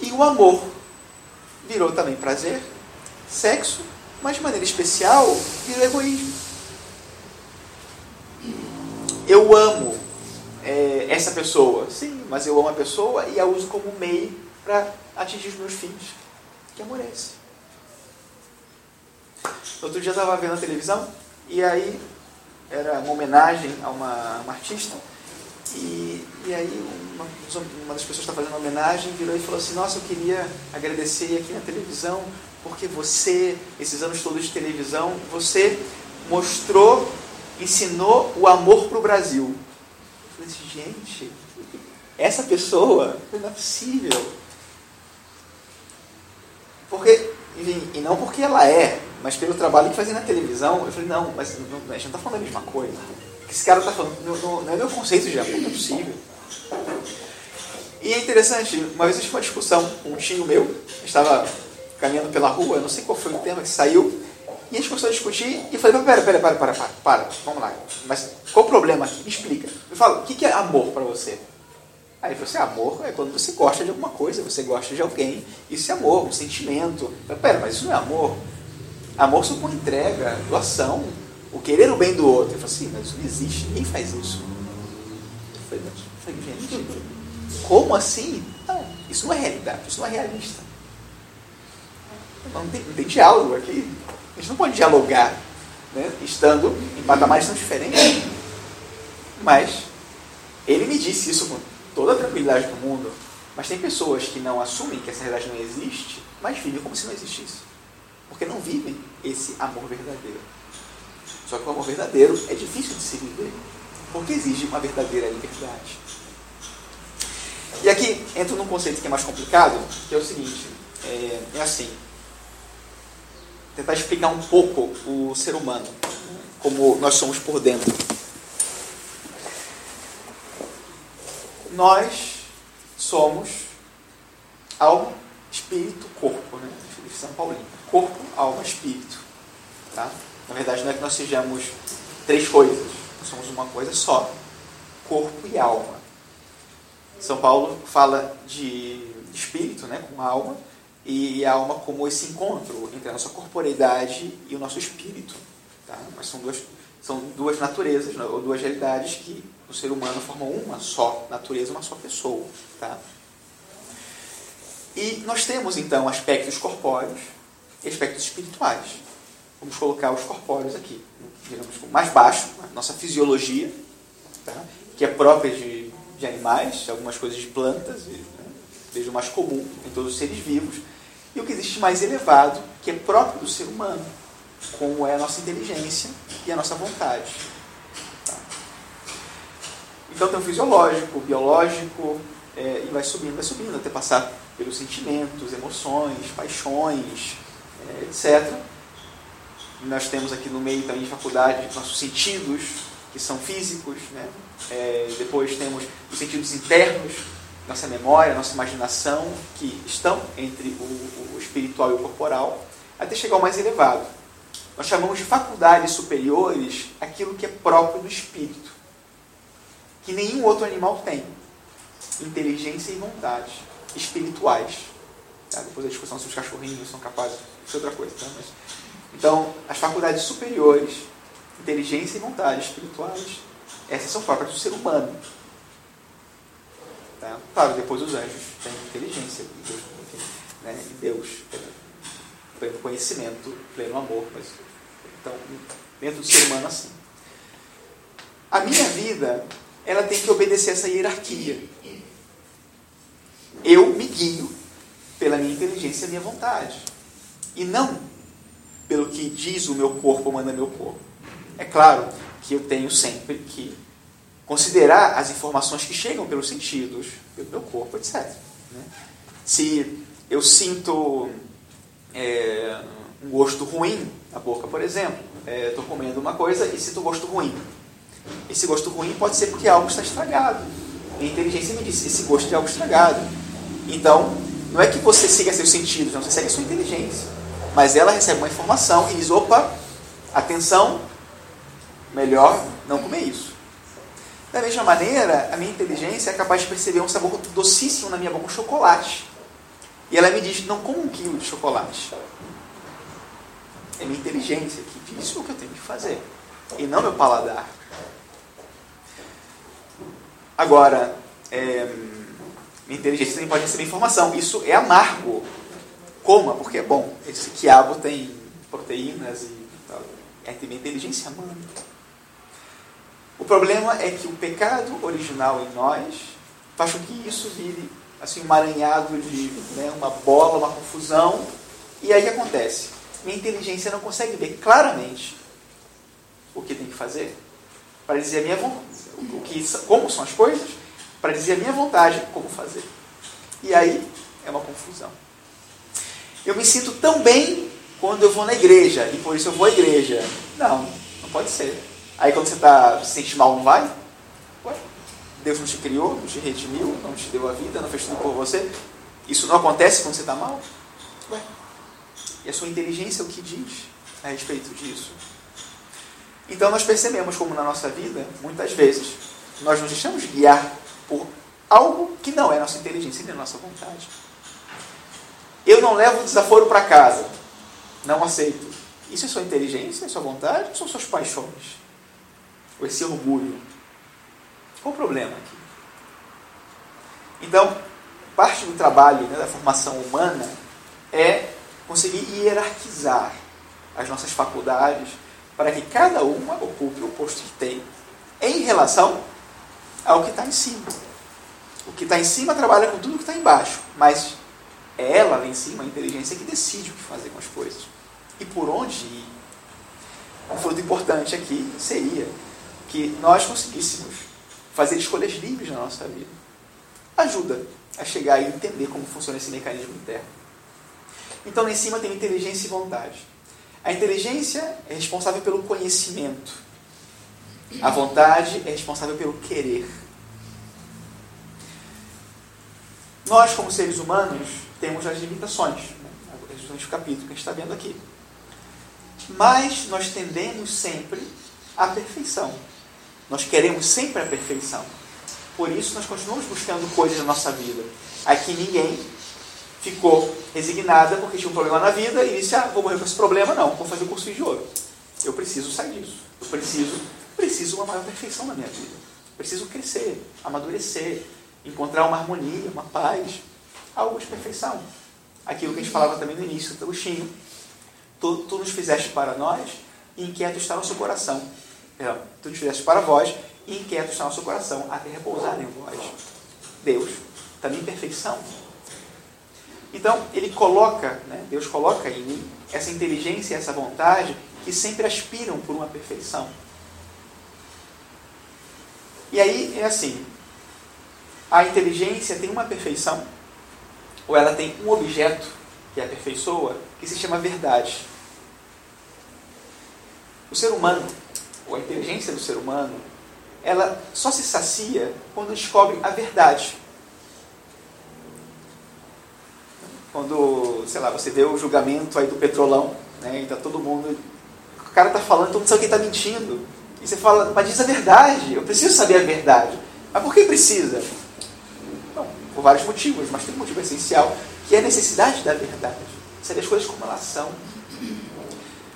E o amor virou também prazer, sexo, mas de maneira especial virou egoísmo. Eu amo é, essa pessoa, sim, mas eu amo a pessoa e a uso como meio para atingir os meus fins. Que amor é esse? Outro dia eu estava vendo a televisão e aí era uma homenagem a uma, uma artista e, e aí uma, uma das pessoas que está fazendo uma homenagem virou e falou assim, nossa, eu queria agradecer aqui na televisão, porque você, esses anos todos de televisão, você mostrou, ensinou o amor para o Brasil. Eu falei assim, gente, essa pessoa, não é possível. Porque, enfim, e não porque ela é, mas pelo trabalho que fazia na televisão, eu falei, não, mas não, a gente não está falando a mesma coisa que esse cara está falando, não, não, não, é meu conceito de amor, não é possível. E é interessante, uma vez eu tive uma discussão com um tio meu, estava caminhando pela rua, não sei qual foi o tema que saiu, e a gente começou a discutir, e eu falei, pera, pera, pera, para, para, para, vamos lá, mas qual o problema aqui? Me explica. Eu falo, o que é amor para você? Aí ele falou assim, amor é quando você gosta de alguma coisa, você gosta de alguém, isso é amor, um sentimento. Eu falei, pera, mas isso não é amor. Amor supõe entrega, doação, o querer o bem do outro. Eu falei assim, mas isso não existe, ninguém faz isso. Eu falei, mas, gente, como assim? Ah, isso não é realidade, isso não é realista. Não tem, não tem diálogo aqui. A gente não pode dialogar, né, estando em patamares tão diferentes. Mas ele me disse isso com toda a tranquilidade do mundo. Mas tem pessoas que não assumem que essa realidade não existe, mas vivem como se não existisse. Porque não vivem esse amor verdadeiro. Só que o amor verdadeiro é difícil de se viver, porque exige uma verdadeira liberdade. E aqui entro num conceito que é mais complicado, que é o seguinte, é, é assim, tentar explicar um pouco o ser humano, como nós somos por dentro. Nós somos alma, espírito, corpo, né? São Paulino. Corpo, alma, espírito. Tá? Na verdade, não é que nós sejamos três coisas, nós somos uma coisa só: corpo e alma. São Paulo fala de espírito, né, com alma, e a alma como esse encontro entre a nossa corporeidade e o nosso espírito. Tá? Mas são duas, são duas naturezas, né, ou duas realidades que o ser humano formam uma só natureza, uma só pessoa. Tá? E nós temos então aspectos corpóreos aspectos espirituais. Vamos colocar os corpóreos aqui, digamos, mais baixo, a nossa fisiologia, tá? que é própria de, de animais, algumas coisas de plantas, né? o mais comum em todos os seres vivos, e o que existe mais elevado, que é próprio do ser humano, como é a nossa inteligência e a nossa vontade. Tá? Então tem o fisiológico, o biológico, é, e vai subindo, vai subindo, até passar pelos sentimentos, emoções, paixões, etc. Nós temos aqui no meio também de faculdade nossos sentidos, que são físicos. Né? É, depois temos os sentidos internos, nossa memória, nossa imaginação, que estão entre o, o espiritual e o corporal, até chegar ao mais elevado. Nós chamamos de faculdades superiores aquilo que é próprio do espírito, que nenhum outro animal tem. Inteligência e vontade espirituais. Tá? Depois a discussão se os cachorrinhos são capazes, isso é outra coisa. Tá? Mas, então, as faculdades superiores, inteligência e vontade espirituais, essas são próprias do ser humano. Tá? Claro, depois os anjos têm inteligência, Deus, enfim, né? Deus, pleno conhecimento, pleno amor. Mas, então, dentro do ser humano, assim. A minha vida, ela tem que obedecer essa hierarquia. Eu me guio pela minha inteligência e minha vontade. E não pelo que diz o meu corpo, manda meu corpo. É claro que eu tenho sempre que considerar as informações que chegam pelos sentidos, pelo meu corpo, etc. Né? Se eu sinto é, um gosto ruim na boca, por exemplo, estou é, comendo uma coisa e sinto um gosto ruim. Esse gosto ruim pode ser porque algo está estragado. Minha inteligência me diz, esse gosto de algo estragado. Então, não é que você siga seus sentidos, não, você segue a sua inteligência. Mas ela recebe uma informação e diz, opa, atenção, melhor não comer isso. Da mesma maneira, a minha inteligência é capaz de perceber um sabor docíssimo na minha boca, um chocolate. E ela me diz, não coma um quilo de chocolate. É minha inteligência que diz o que eu tenho que fazer. E não meu paladar. Agora, é, inteligência também pode receber informação. Isso é amargo. Coma, porque é bom. Esse quiabo tem proteínas e tal. É minha inteligência manda. O problema é que o pecado original em nós faz com que isso vire assim, um maranhado de né, uma bola, uma confusão. E aí acontece. Minha inteligência não consegue ver claramente o que tem que fazer para dizer a minha o que, como são as coisas para dizer a minha vontade como fazer. E aí é uma confusão. Eu me sinto tão bem quando eu vou na igreja, e por isso eu vou à igreja. Não, não pode ser. Aí quando você está se sente mal, não vai? Ué, Deus não te criou, não te redimiu, não te deu a vida, não fez tudo por você. Isso não acontece quando você está mal? Ué, e a sua inteligência o que diz a respeito disso? Então nós percebemos como na nossa vida, muitas vezes, nós nos deixamos guiar por algo que não é nossa inteligência nem nossa vontade. Eu não levo o desaforo para casa. Não aceito. Isso é sua inteligência, é sua vontade ou são suas paixões? Ou esse orgulho? Qual o problema aqui? Então, parte do trabalho né, da formação humana é conseguir hierarquizar as nossas faculdades para que cada uma ocupe o posto que tem em relação ao que está em cima. O que está em cima trabalha com tudo que está embaixo, mas é ela lá em cima, a inteligência, que decide o que fazer com as coisas e por onde ir. Um fruto importante aqui seria que nós conseguíssemos fazer escolhas livres na nossa vida. Ajuda a chegar e entender como funciona esse mecanismo interno. Então, lá em cima tem inteligência e vontade. A inteligência é responsável pelo conhecimento. A vontade é responsável pelo querer. Nós, como seres humanos, temos as limitações. Né? O capítulo que a gente está vendo aqui. Mas nós tendemos sempre à perfeição. Nós queremos sempre a perfeição. Por isso, nós continuamos buscando coisas na nossa vida. Aqui ninguém ficou resignada porque tinha um problema na vida e disse: Ah, vou morrer com esse problema, não, vou fazer o curso de ouro. Eu preciso sair disso. Eu preciso, preciso uma maior perfeição na minha vida. Preciso crescer, amadurecer, encontrar uma harmonia, uma paz, algo de perfeição. Aquilo que a gente falava também no início Agostinho. Tu, tu nos fizeste para nós e inquieto está nosso coração. Perdão, tu nos fizeste para vós e inquieto está nosso coração, até repousar em vós. Deus, também perfeição. Então, ele coloca, né, Deus coloca em mim essa inteligência e essa vontade que sempre aspiram por uma perfeição. E aí é assim: a inteligência tem uma perfeição ou ela tem um objeto que a aperfeiçoa, que se chama verdade. O ser humano, ou a inteligência do ser humano, ela só se sacia quando descobre a verdade. Quando, sei lá, você vê o julgamento aí do petrolão, né, e tá todo mundo. O cara tá falando, todo mundo sabe quem tá mentindo. E você fala, mas diz a verdade, eu preciso saber a verdade. Mas por que precisa? Por vários motivos, mas tem um motivo essencial, que é a necessidade da verdade. Saber as coisas como elas são.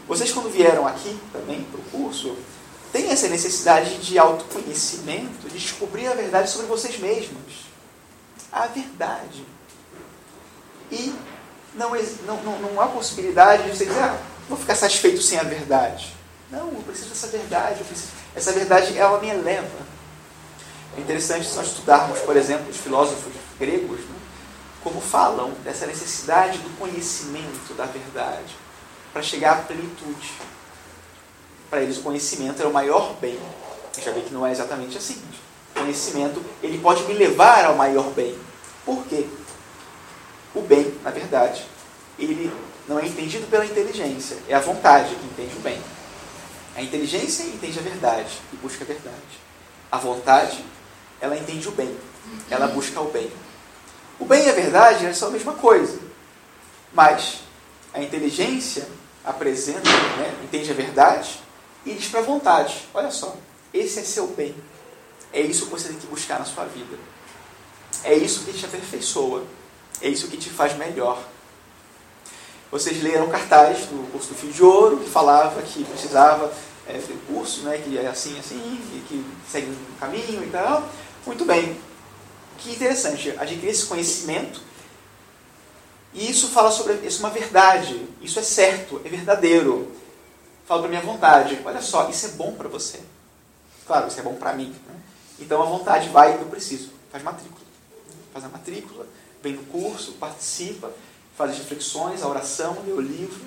Vocês, quando vieram aqui também para o curso, têm essa necessidade de autoconhecimento, de descobrir a verdade sobre vocês mesmos. A verdade. E não, não, não, não há possibilidade de você dizer, ah, vou ficar satisfeito sem a verdade. Não, eu preciso dessa verdade. Preciso... Essa verdade, ela me eleva. É interessante nós estudarmos, por exemplo, os filósofos gregos, né, como falam dessa necessidade do conhecimento da verdade para chegar à plenitude. Para eles, o conhecimento era o maior bem. Já vi que não é exatamente assim. O conhecimento ele pode me levar ao maior bem. Por quê? O bem, na verdade, ele não é entendido pela inteligência, é a vontade que entende o bem. A inteligência entende a verdade e busca a verdade. A vontade, ela entende o bem, ela busca o bem. O bem e a verdade são a mesma coisa, mas a inteligência apresenta, né, entende a verdade e diz para a vontade: olha só, esse é seu bem. É isso que você tem que buscar na sua vida. É isso que te aperfeiçoa. É isso que te faz melhor. Vocês leram cartaz do curso do Fio de Ouro, que falava que precisava é, ter curso, né, que é assim, assim, e que segue um caminho e tal. Muito bem. Que interessante, adquirir esse conhecimento. E isso fala sobre isso é uma verdade. Isso é certo, é verdadeiro. Fala para minha vontade. Olha só, isso é bom para você. Claro, isso é bom para mim. Né? Então a vontade vai, eu preciso. Faz matrícula. Faz a matrícula vem no curso, participa, faz as reflexões, a oração, lê o livro.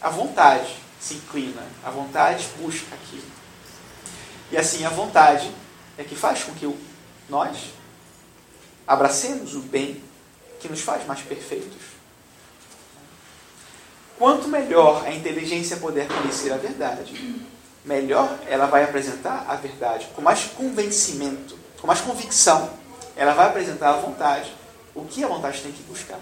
A vontade se inclina, a vontade busca aquilo. E assim, a vontade é que faz com que nós abracemos o bem que nos faz mais perfeitos. Quanto melhor a inteligência puder conhecer a verdade, melhor ela vai apresentar a verdade, com mais convencimento, com mais convicção. Ela vai apresentar a vontade o que a vontade tem que buscar.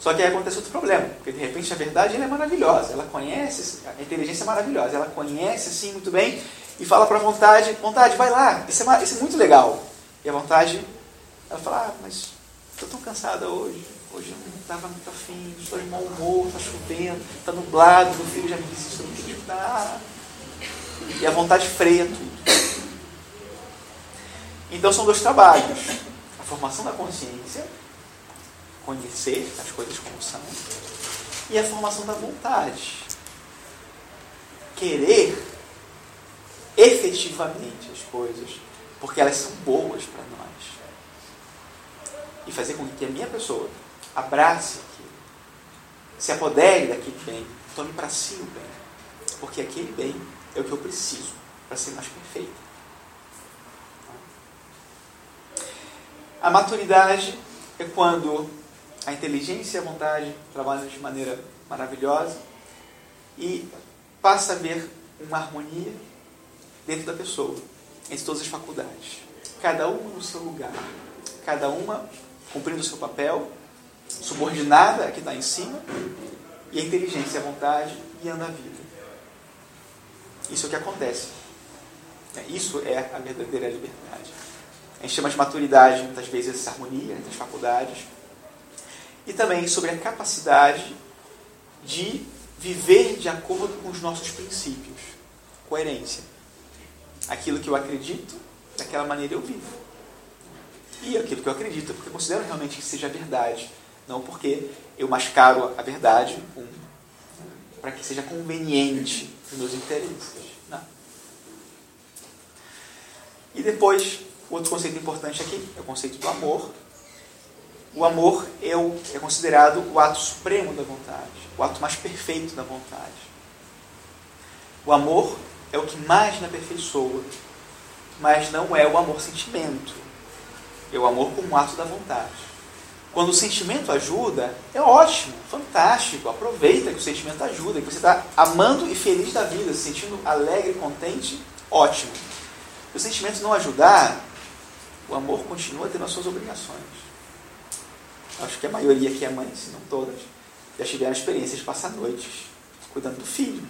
Só que aí acontece outro problema, porque de repente a verdade é maravilhosa, ela conhece, a inteligência é maravilhosa, ela conhece assim muito bem e fala para a vontade, vontade, vai lá, isso é, isso é muito legal. E a vontade, ela fala, ah, mas estou tão cansada hoje, hoje eu não estava muito afim, estou de mau humor, está chovendo, está nublado, meu filho já me disse isso, eu não queria ajudar. E a vontade freia tudo. Então são dois trabalhos formação da consciência, conhecer as coisas como são, e a formação da vontade. Querer efetivamente as coisas, porque elas são boas para nós. E fazer com que a minha pessoa abrace aquilo, se apodere daquele bem, tome para si o bem, porque aquele bem é o que eu preciso para ser mais perfeito. A maturidade é quando a inteligência e a vontade trabalham de maneira maravilhosa e passa a haver uma harmonia dentro da pessoa, entre todas as faculdades. Cada uma no seu lugar, cada uma cumprindo o seu papel, subordinada a que está em cima, e a inteligência e a vontade guiando a vida. Isso é o que acontece. Isso é a verdadeira liberdade. A gente chama de maturidade, muitas vezes, essa harmonia entre as faculdades. E também sobre a capacidade de viver de acordo com os nossos princípios. Coerência. Aquilo que eu acredito, daquela maneira eu vivo. E aquilo que eu acredito, porque eu considero realmente que seja verdade. Não porque eu mascaro a verdade para que seja conveniente para os meus interesses. Não. E depois, Outro conceito importante aqui é o conceito do amor. O amor é, o, é considerado o ato supremo da vontade, o ato mais perfeito da vontade. O amor é o que mais me aperfeiçoa, mas não é o amor sentimento. É o amor como ato da vontade. Quando o sentimento ajuda, é ótimo, fantástico. Aproveita que o sentimento ajuda, que você está amando e feliz da vida, se sentindo alegre, contente, ótimo. Se o sentimento não ajudar, o amor continua tendo as suas obrigações. Acho que a maioria aqui é mãe, se não todas, já tiveram experiência de passar noites cuidando do filho.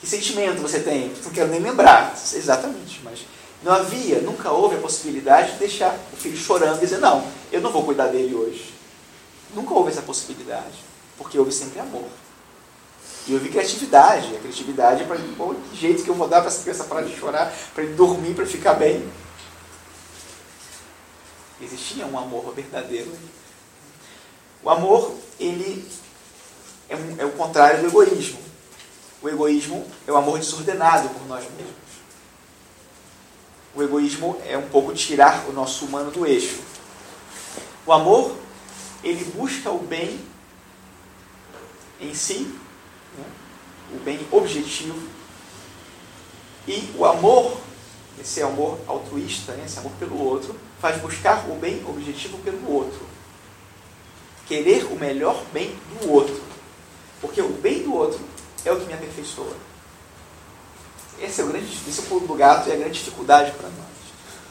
Que sentimento você tem? Não quero nem lembrar, exatamente, mas não havia, nunca houve a possibilidade de deixar o filho chorando e dizer, não, eu não vou cuidar dele hoje. Nunca houve essa possibilidade, porque houve sempre amor. E houve criatividade. A criatividade é para pô, que jeito que eu vou dar para essa criança parar de chorar, para ele dormir, para ficar bem. Existia um amor verdadeiro. O amor, ele é, um, é o contrário do egoísmo. O egoísmo é o amor desordenado por nós mesmos. O egoísmo é um pouco tirar o nosso humano do eixo. O amor, ele busca o bem em si, né? o bem objetivo. E o amor, esse amor altruísta, né? esse amor pelo outro, faz buscar o bem objetivo pelo outro. Querer o melhor bem do outro. Porque o bem do outro é o que me aperfeiçoa. Esse é o grande, esse é o pulo do gato e a grande dificuldade para nós.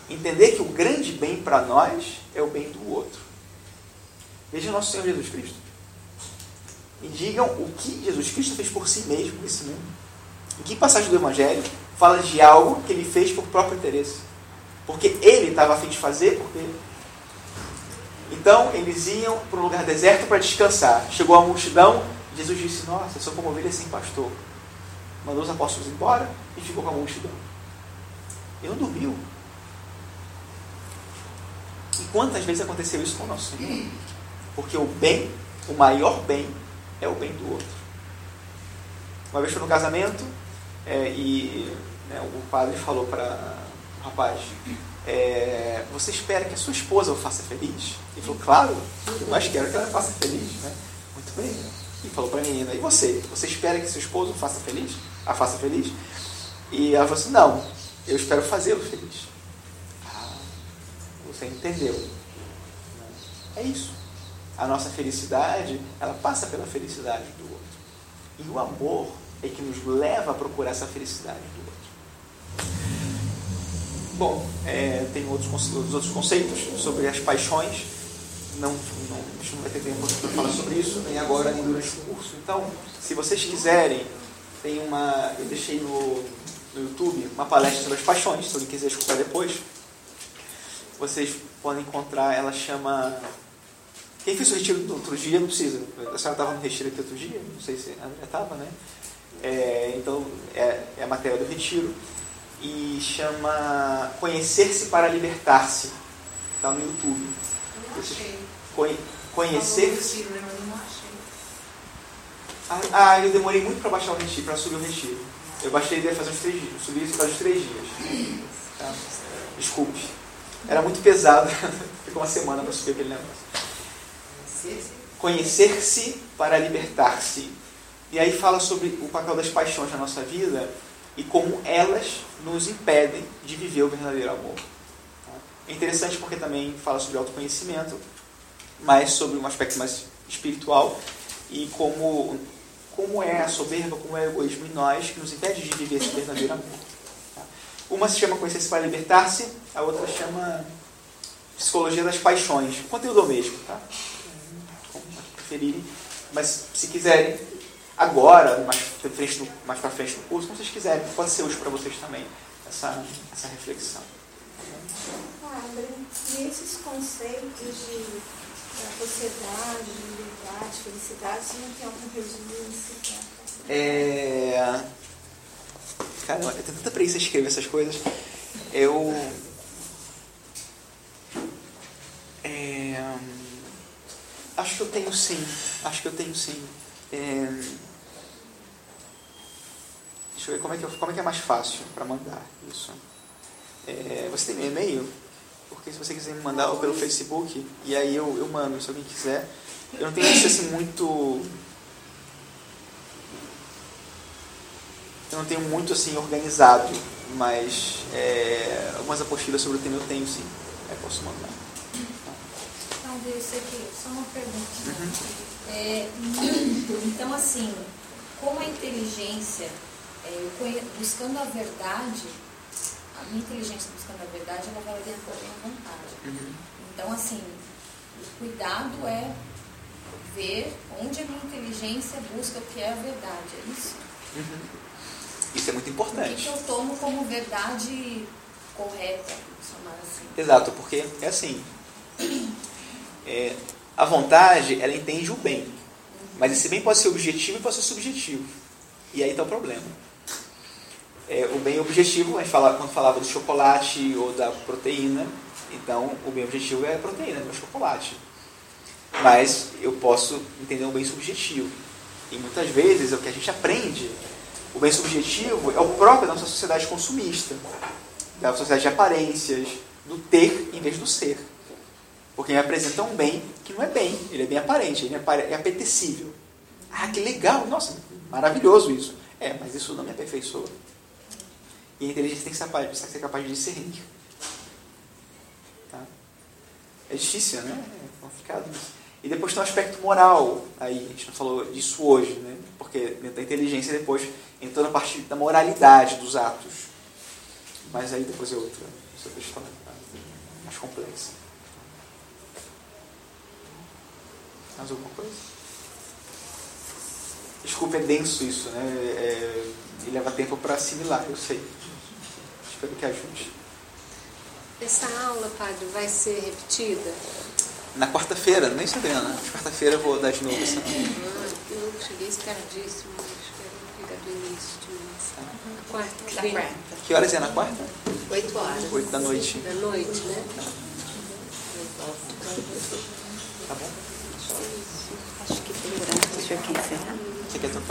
Entender que o grande bem para nós é o bem do outro. Veja nosso Senhor Jesus Cristo. E digam o que Jesus Cristo fez por si mesmo nesse mundo. Em que passagem do Evangelho fala de algo que ele fez por próprio interesse? Porque ele estava a fim de fazer, porque. Então eles iam para um lugar deserto para descansar. Chegou a multidão, Jesus disse: Nossa, sou como ovelha sem pastor mandou os apóstolos embora e ficou com a multidão. Ele não dormiu. E quantas vezes aconteceu isso com o nosso Senhor? Porque o bem, o maior bem, é o bem do outro. Uma vez foi no casamento é, e né, o padre falou para o rapaz: é, Você espera que a sua esposa o faça feliz? Ele falou: Claro, eu mais quero que ela faça feliz. Né? Muito bem. E falou para a menina: E você? Você espera que seu esposo o faça feliz? a faça feliz? E ela falou assim, não, eu espero fazê-lo feliz. Ah, você entendeu. É isso. A nossa felicidade, ela passa pela felicidade do outro. E o amor é que nos leva a procurar essa felicidade do outro. Bom, é, tem outros, outros conceitos sobre as paixões. Não, não, a gente não vai ter tempo para falar sobre isso, nem agora, nem durante o curso. Então, se vocês quiserem tem uma. Eu deixei no, no YouTube uma palestra sobre as paixões, se alguém quiser escutar depois. Vocês podem encontrar, ela chama. Quem fez o retiro do outro dia não precisa. A senhora estava no retiro aqui outro dia, não sei se a André estava, né? É, então, é, é a matéria do retiro. E chama Conhecer-se para Libertar-se. Está no YouTube. Conhecer-se. Ah, eu demorei muito para baixar o retiro, para subir o retiro. Eu baixei deve fazer uns três dias. Subi isso faz uns três dias. Tá? Desculpe. Era muito pesado. Ficou uma semana para subir aquele negócio. Conhecer-se para libertar-se. E aí fala sobre o papel das paixões na nossa vida e como elas nos impedem de viver o verdadeiro amor. É interessante porque também fala sobre autoconhecimento, mas sobre um aspecto mais espiritual e como como é a soberba, como é o egoísmo em nós, que nos impede de viver esse verdadeiro amor. Uma se chama Conhecer-se para Libertar-se, a outra chama Psicologia das Paixões. O conteúdo é o mesmo, tá? Como preferirem. Mas se quiserem, agora, mais, frente mais para frente no curso, como vocês quiserem, pode ser útil para vocês também, essa, essa reflexão. Ah, e esses conceitos de sociedade, liberdade, felicidade, você não tem algum resumo nesse É... Caramba, eu tenho tanta preguiça de escrever essas coisas. Eu. É... Acho que eu tenho sim. Acho que eu tenho sim. É... Deixa eu ver como é que, eu, como é, que é mais fácil para mandar isso. É... Você tem meu e-mail? porque se você quiser me mandar pelo Facebook, e aí eu, eu mando, se alguém quiser. Eu não tenho isso assim muito. Eu não tenho muito assim organizado, mas é, algumas apostilas sobre o tema eu tenho sim. Aí posso mandar. Então, eu sei que só uma pergunta. Uhum. É, então, assim, como a inteligência, é, buscando a verdade, a minha inteligência buscando a verdade, ela vai orientar a minha vontade. Uhum. Então, assim, o cuidado é ver onde a minha inteligência busca o que é a verdade, é isso? Uhum. Isso é muito importante. O que, eu tomo como verdade correta, chamar assim? Exato, porque é assim, é, a vontade, ela entende o bem, mas esse bem pode ser objetivo e pode ser subjetivo. E aí está o problema. É, o bem objetivo, quando falava do chocolate ou da proteína, então o bem objetivo é a proteína, é o chocolate. Mas eu posso entender um bem subjetivo. E muitas vezes é o que a gente aprende. O bem subjetivo é o próprio da nossa sociedade consumista, da sociedade de aparências, do ter em vez do ser. Porque me apresenta um bem que não é bem, ele é bem aparente, ele é apetecível. Ah, que legal, nossa, maravilhoso isso. É, mas isso não me aperfeiçoa. E a inteligência tem que ser capaz, ser capaz de discernir. Tá? É difícil, né? É complicado isso. E depois tem um aspecto moral aí, a gente não falou disso hoje, né? Porque dentro da inteligência depois entrou na parte da moralidade dos atos. Mas aí depois é outra, outra questão mais complexa. Mais alguma coisa? Desculpa, é denso isso, né? É, e leva tempo para assimilar, eu sei. Espero que ajude. Essa aula, padre, vai ser repetida? Na quarta-feira, nem sabendo, né? Quarta-feira eu vou dar de novo essa. Ah, eu cheguei escardíssimo, acho que era pegar do início de novo. Quarta, que vem. Que horas é na quarta? Oito horas. Oito da noite. Da noite, né? Tá bom? Acho que graça. Deixa eu aqui encerrar.